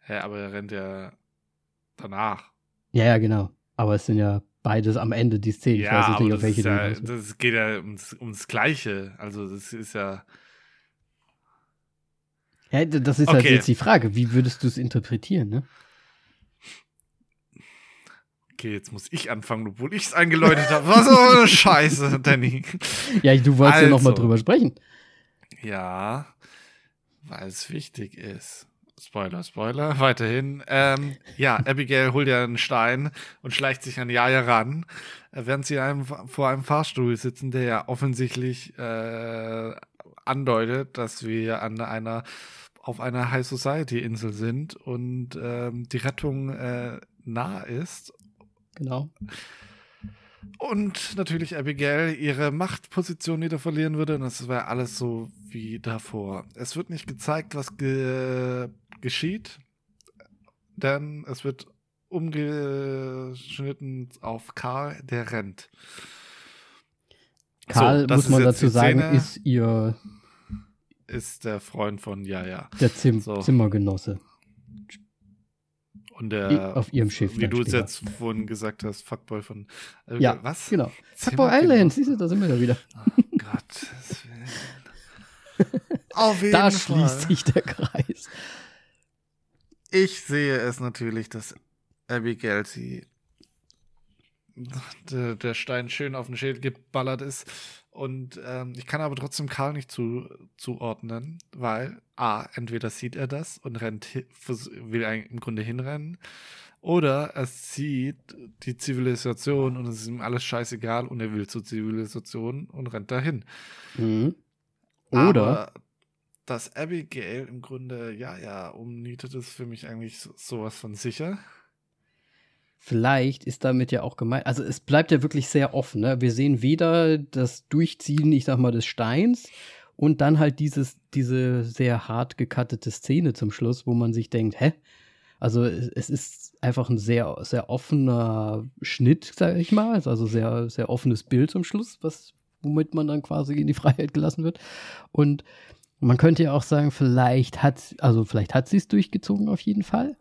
Ja, aber er rennt ja danach. Ja, ja, genau. Aber es sind ja beides am Ende die Szenen. Ja, ich weiß nicht, auf welche ja, das geht ja ums, ums Gleiche. Also, das ist ja. Ja, das ist halt okay. halt jetzt die Frage. Wie würdest du es interpretieren, ne? Okay, jetzt muss ich anfangen, obwohl ich es eingeläutet habe. Was für eine Scheiße, Danny. Ja, du wolltest also, ja nochmal drüber sprechen. Ja, weil es wichtig ist. Spoiler, Spoiler, weiterhin. Ähm, ja, Abigail holt ja einen Stein und schleicht sich an Jaja ran, äh, während sie einem, vor einem Fahrstuhl sitzen, der ja offensichtlich äh, andeutet, dass wir an einer auf einer High Society Insel sind und ähm, die Rettung äh, nah ist. Genau. Und natürlich Abigail ihre Machtposition wieder verlieren würde. Und das wäre alles so wie davor. Es wird nicht gezeigt, was ge geschieht, denn es wird umgeschnitten auf Karl, der rennt. Karl, So, muss man dazu sagen, Szene. ist ihr Ist der Freund von Jaja. der Zim So. Zimmergenosse Und der, auf ihrem Schiff. wie du es jetzt vorhin gesagt hast, Fuckboy von. Äh, Ja, was? Genau. Fuckboy Island, siehst du, da sind wir ja wieder. Oh Gottes Willen. Auf jeden Da Fall. schließt sich der Kreis. Ich sehe es natürlich, dass Abigail sie der, der Stein schön auf den Schädel geballert ist. Und ähm, ich kann aber trotzdem Karl nicht zu, zuordnen, weil A, entweder sieht er das und rennt, will im Grunde hinrennen, oder er sieht die Zivilisation und es ist ihm alles scheißegal und er will zur Zivilisation und rennt dahin. Mhm. Oder Aber dass Abigail im Grunde, ja, ja, umnietet, ist für mich eigentlich so, sowas von sicher. Vielleicht ist damit ja auch gemeint, also es bleibt ja wirklich sehr offen. Ne? Wir sehen weder das Durchziehen, ich sag mal, des Steins und dann halt dieses, diese sehr hart gekattete Szene zum Schluss, wo man sich denkt, hä? Also es, ist einfach ein sehr, sehr offener Schnitt, sag ich mal, also sehr, sehr offenes Bild zum Schluss, was, womit man dann quasi in die Freiheit gelassen wird. Und man könnte ja auch sagen, vielleicht hat, also vielleicht hat sie es durchgezogen auf jeden Fall.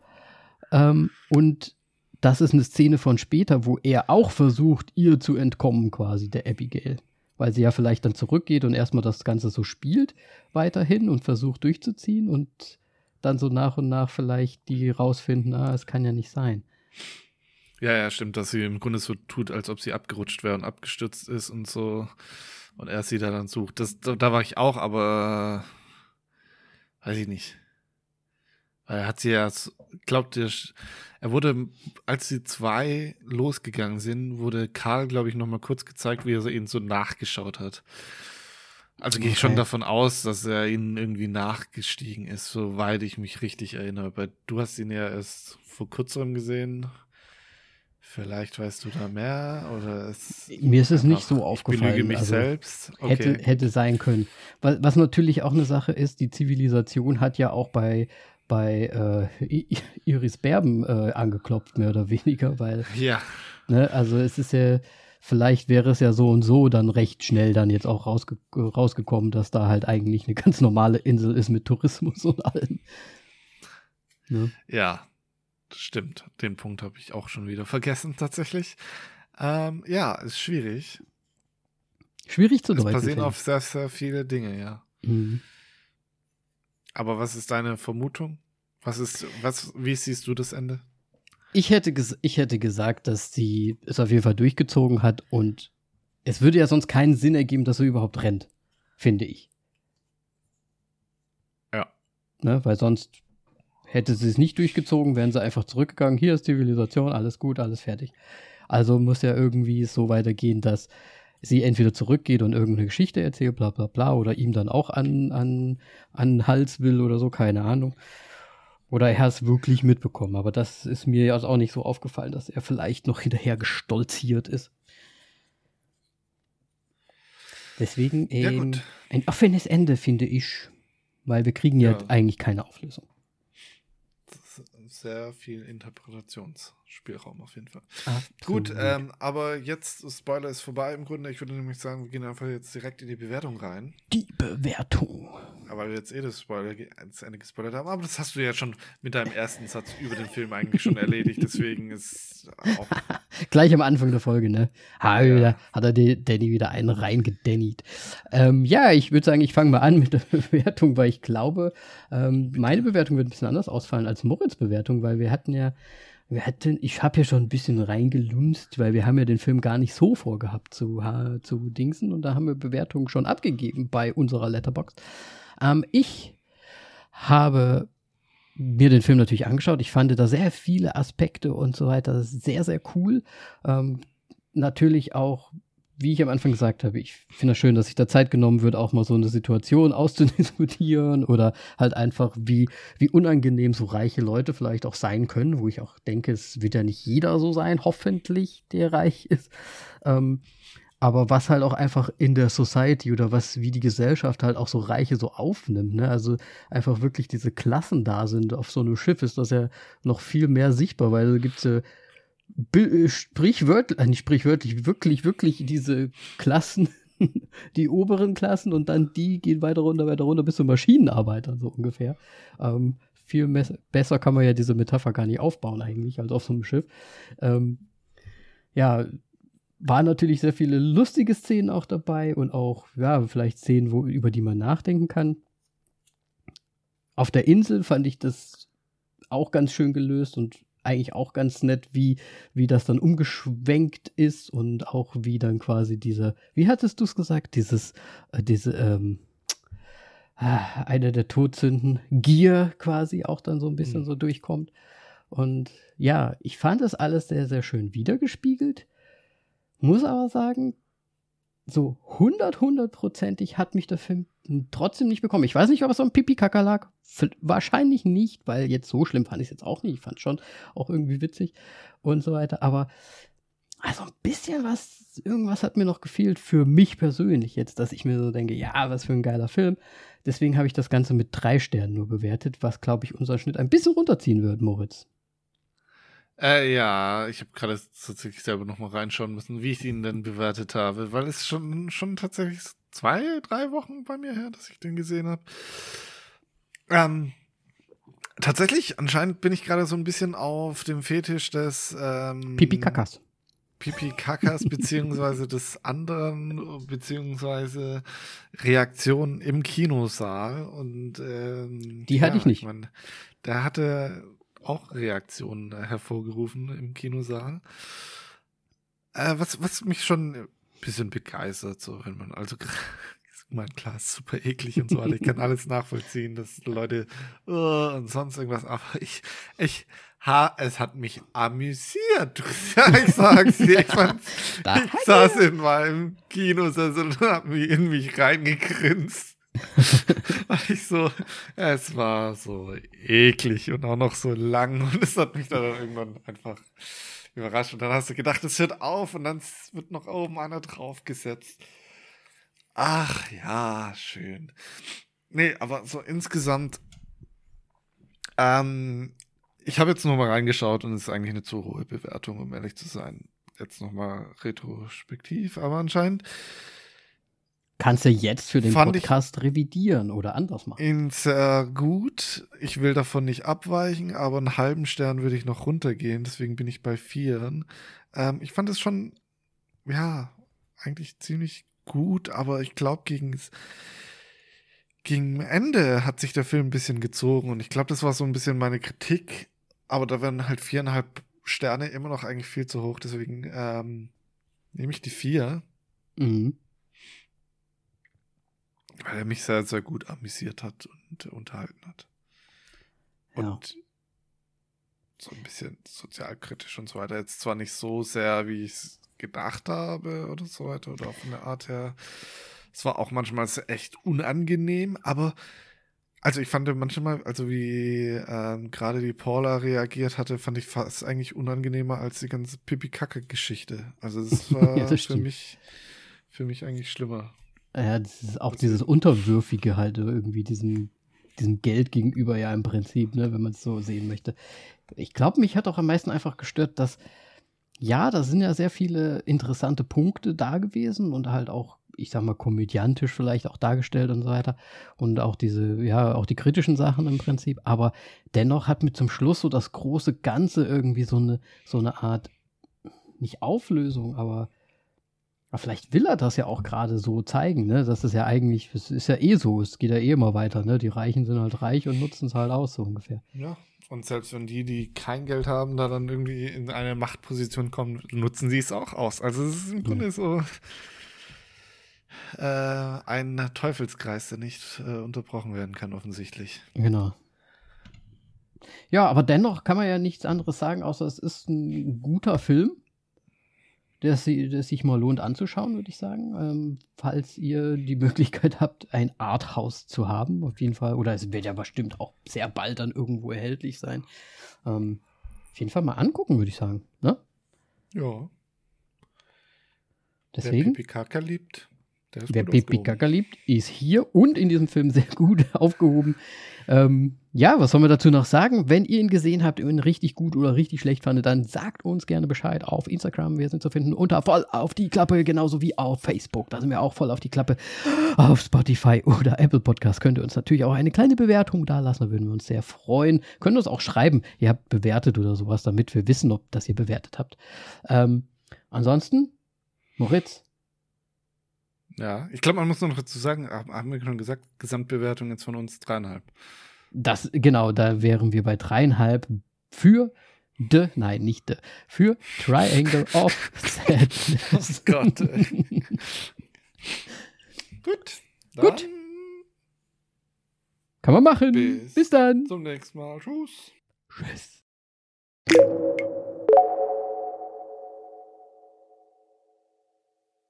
Ähm, und das ist eine Szene von später, wo er auch versucht, ihr zu entkommen, quasi, der Abigail. Weil sie ja vielleicht dann zurückgeht und erstmal das Ganze so spielt, weiterhin und versucht durchzuziehen und dann so nach und nach vielleicht die rausfinden, ah, es kann ja nicht sein. Ja, ja, stimmt, dass sie im Grunde so tut, als ob sie abgerutscht wäre und abgestürzt ist und so. Und er sie da dann sucht. Das, da, da war ich auch, aber weiß ich nicht. Er hat sie ja, glaubt ihr, er wurde, als die zwei losgegangen sind, wurde Karl, glaube ich, nochmal kurz gezeigt, wie er so ihnen so nachgeschaut hat. Also gehe ich schon Okay. davon aus, dass er ihnen irgendwie nachgestiegen ist, soweit ich mich richtig erinnere. Weil du hast ihn ja erst vor kurzem gesehen. Vielleicht weißt du da mehr oder es Mir ist es nicht so Ich aufgefallen. belüge mich also, selbst. Hätte, Okay. hätte sein können. Was, was natürlich auch eine Sache ist, die Zivilisation hat ja auch bei, bei äh, Iris Berben äh, angeklopft, mehr oder weniger, weil Ja, Ne, also es ist ja, vielleicht wäre es ja so und so dann recht schnell dann jetzt auch rausge rausgekommen, dass da halt eigentlich eine ganz normale Insel ist mit Tourismus und allem. Ne? ja, stimmt. Den Punkt habe ich auch schon wieder vergessen, tatsächlich. Ähm, ja, ist schwierig. Schwierig zu Es deuten. passieren finde auf sehr, sehr viele Dinge, ja. Mhm. Aber was ist deine Vermutung? Was ist, was, wie siehst du das Ende? Ich hätte, ges ich hätte gesagt, dass sie es auf jeden Fall durchgezogen hat und es würde ja sonst keinen Sinn ergeben, dass sie überhaupt rennt, finde ich. Ja. Ne, weil sonst hätte sie es nicht durchgezogen, wären sie einfach zurückgegangen. Hier ist Zivilisation, alles gut, alles fertig. Also muss ja irgendwie so weitergehen, dass sie entweder zurückgeht und irgendeine Geschichte erzählt, bla bla bla, oder ihm dann auch an, an, an den Hals will oder so, keine Ahnung. Oder er hat es wirklich mitbekommen. Aber das ist mir ja auch nicht so aufgefallen, dass er vielleicht noch hinterher gestolziert ist. Deswegen Ja, ähm, gut. ein offenes Ende, finde ich. Weil wir kriegen ja, Ja. eigentlich keine Auflösung. Das ist sehr viel Interpretationsspielraum auf jeden Fall. Absolut. Gut, ähm, aber jetzt, Spoiler ist vorbei im Grunde. Ich würde nämlich sagen, wir gehen einfach jetzt direkt in die Bewertung rein. Die Bewertung. Aber wir jetzt eh das Spoiler das Ende gespoilert haben. Aber das hast du ja schon mit deinem ersten Satz über den Film eigentlich schon erledigt. Deswegen ist auch. Gleich am Anfang der Folge, ne? Ha, Ja. wieder, hat er die Danny wieder einen reingedannit. Ähm, ja, ich würde sagen, ich fange mal an mit der Bewertung, weil ich glaube, ähm, meine Bewertung wird ein bisschen anders ausfallen als Moritz Bewertung, weil wir hatten ja, wir hatten, ich habe ja schon ein bisschen reingelunzt, weil wir haben ja den Film gar nicht so vorgehabt zu, zu Dingsen und da haben wir Bewertungen schon abgegeben bei unserer Letterbox. Ähm, ich habe mir den Film natürlich angeschaut. Ich fand da sehr viele Aspekte und so weiter sehr, sehr cool. Ähm, natürlich auch, wie ich am Anfang gesagt habe, ich finde es schön, dass sich da Zeit genommen wird, auch mal so eine Situation auszudiskutieren oder halt einfach, wie, wie unangenehm so reiche Leute vielleicht auch sein können, wo ich auch denke, es wird ja nicht jeder so sein, hoffentlich, der reich ist. Ähm, aber was halt auch einfach in der Society oder was wie die Gesellschaft halt auch so Reiche so aufnimmt, ne? Also einfach wirklich diese Klassen da sind. Auf so einem Schiff ist das ja noch viel mehr sichtbar, weil da gibt's ja äh, sprichwörtlich, äh, nicht sprichwörtlich, wirklich, wirklich diese Klassen, die oberen Klassen und dann die gehen weiter runter, weiter runter bis zu Maschinenarbeitern, so ungefähr. Ähm, viel besser kann man ja diese Metapher gar nicht aufbauen eigentlich, als auf so einem Schiff. Ähm, ja, waren natürlich sehr viele lustige Szenen auch dabei und auch, ja, vielleicht Szenen, wo, über die man nachdenken kann. Auf der Insel fand ich das auch ganz schön gelöst und eigentlich auch ganz nett, wie, wie das dann umgeschwenkt ist und auch wie dann quasi diese, wie hattest du es gesagt, dieses, äh, diese, ähm, ah, eine der Todsünden, Gier quasi auch dann so ein bisschen mhm. so durchkommt. Und ja, ich fand das alles sehr, sehr schön wiedergespiegelt. Muss aber sagen, so 100, 100%ig hat mich der Film trotzdem nicht bekommen. Ich weiß nicht, ob es so ein Pipi-Kaka lag. Wahrscheinlich nicht, weil jetzt so schlimm fand ich es jetzt auch nicht. Ich fand es schon auch irgendwie witzig und so weiter. Aber also ein bisschen was, irgendwas hat mir noch gefehlt für mich persönlich jetzt, dass ich mir so denke, ja, was für ein geiler Film. Deswegen habe ich das Ganze mit drei Sternen nur bewertet, was, glaube ich, unser Schnitt ein bisschen runterziehen wird, Moritz. Äh, ja, ich habe gerade tatsächlich selber noch mal reinschauen müssen, wie ich ihn denn bewertet habe, weil es schon, schon tatsächlich zwei, drei Wochen bei mir her, dass ich den gesehen habe. Ähm, tatsächlich, anscheinend bin ich gerade so ein bisschen auf dem Fetisch des ähm, Pipi Kakas. Pipi Kakas, beziehungsweise des anderen, beziehungsweise Reaktionen im Kinosaal. Und ähm, die hatte ja, ich nicht. Ich mein, der hatte auch Reaktionen hervorgerufen im Kinosaal. Äh, was, was mich schon ein bisschen begeistert, so wenn man, also mein klar, ist super eklig und so weiter. Ich kann alles nachvollziehen, dass Leute uh, und sonst irgendwas, aber ich, ich, ha, es hat mich amüsiert. Ja, ich sag's dir, ich, fand, ich saß in meinem Kinosessel und hab mich in mich reingegrinst. ich so, es war so eklig und auch noch so lang und es hat mich dann irgendwann einfach überrascht. Und dann hast du gedacht, es hört auf und dann wird noch oben einer draufgesetzt. Ach ja, schön. Nee, aber so insgesamt, ähm, ich habe jetzt nochmal reingeschaut und es ist eigentlich eine zu hohe Bewertung, um ehrlich zu sein. Jetzt nochmal retrospektiv, aber anscheinend Kannst du jetzt für den Podcast revidieren oder anders machen? Ihn sehr gut. Ich will davon nicht abweichen, aber einen halben Stern würde ich noch runtergehen. Deswegen bin ich bei vieren. Ähm, ich fand es schon, ja, eigentlich ziemlich gut, aber ich glaube, gegen, gegen Ende hat sich der Film ein bisschen gezogen und ich glaube, das war so ein bisschen meine Kritik. Aber da werden halt viereinhalb Sterne immer noch eigentlich viel zu hoch. Deswegen ähm, nehme ich die vier. Mhm weil er mich sehr, sehr gut amüsiert hat und unterhalten hat. Und ja. so ein bisschen sozialkritisch und so weiter. Jetzt zwar nicht so sehr, wie ich es gedacht habe oder so weiter oder auf eine Art her. Es war auch manchmal echt unangenehm, aber also ich fand manchmal, also wie ähm, gerade die Paula reagiert hatte, fand ich fast eigentlich unangenehmer als die ganze Pipi-Kacke-Geschichte. Also das war ja, das für mich für mich eigentlich schlimmer. Ja, ist auch dieses Unterwürfige halt irgendwie, diesem, diesem Geld gegenüber ja im Prinzip, ne, wenn man es so sehen möchte. Ich glaube, mich hat auch am meisten einfach gestört, dass, ja, da sind ja sehr viele interessante Punkte da gewesen und halt auch, ich sag mal, komödiantisch vielleicht auch dargestellt und so weiter. Und auch diese, ja, auch die kritischen Sachen im Prinzip. Aber dennoch hat mir zum Schluss so das große Ganze irgendwie so eine, so eine Art, nicht Auflösung, aber aber vielleicht will er das ja auch gerade so zeigen, ne? Das ist ja eigentlich, es ist ja eh so, es geht ja eh immer weiter, ne? Die Reichen sind halt reich und nutzen es halt aus, so ungefähr. Ja. Und selbst wenn die, die kein Geld haben, da dann irgendwie in eine Machtposition kommen, nutzen sie es auch aus. Also es ist im Grunde so äh, ein Teufelskreis, der nicht äh, unterbrochen werden kann, offensichtlich. Genau. Ja, aber dennoch kann man ja nichts anderes sagen, außer es ist ein guter Film der, der sich mal lohnt anzuschauen, würde ich sagen. Ähm, falls ihr die Möglichkeit habt, ein Arthouse zu haben, auf jeden Fall. Oder es wird ja bestimmt auch sehr bald dann irgendwo erhältlich sein. Ähm, auf jeden Fall mal angucken, würde ich sagen. Ne? Ja. Deswegen. Wer Pipi Kaka liebt, Wer aufgehoben. Kaka liebt, ist hier und in diesem Film sehr gut aufgehoben. Ähm, ja, was sollen wir dazu noch sagen? Wenn ihr ihn gesehen habt und ihn richtig gut oder richtig schlecht fandet, dann sagt uns gerne Bescheid auf Instagram. Wir sind zu finden unter voll auf die Klappe, genauso wie auf Facebook. Da sind wir auch voll auf die Klappe. Auf Spotify oder Apple Podcast könnt ihr uns natürlich auch eine kleine Bewertung da lassen. Da würden wir uns sehr freuen. Könnt uns auch schreiben, ihr habt bewertet oder sowas, damit wir wissen, ob das ihr bewertet habt. Ähm, ansonsten, Moritz, Ja, ich glaube, man muss noch dazu sagen, hab- haben wir schon gesagt, Gesamtbewertung jetzt von uns dreieinhalb. Das, genau, da wären wir bei dreieinhalb für The, nein, nicht The, für Triangle of Sadness. Oh Gott. Gut. Gut. Kann man machen. Bis Bis dann. Zum nächsten Mal. Tschüss. Tschüss.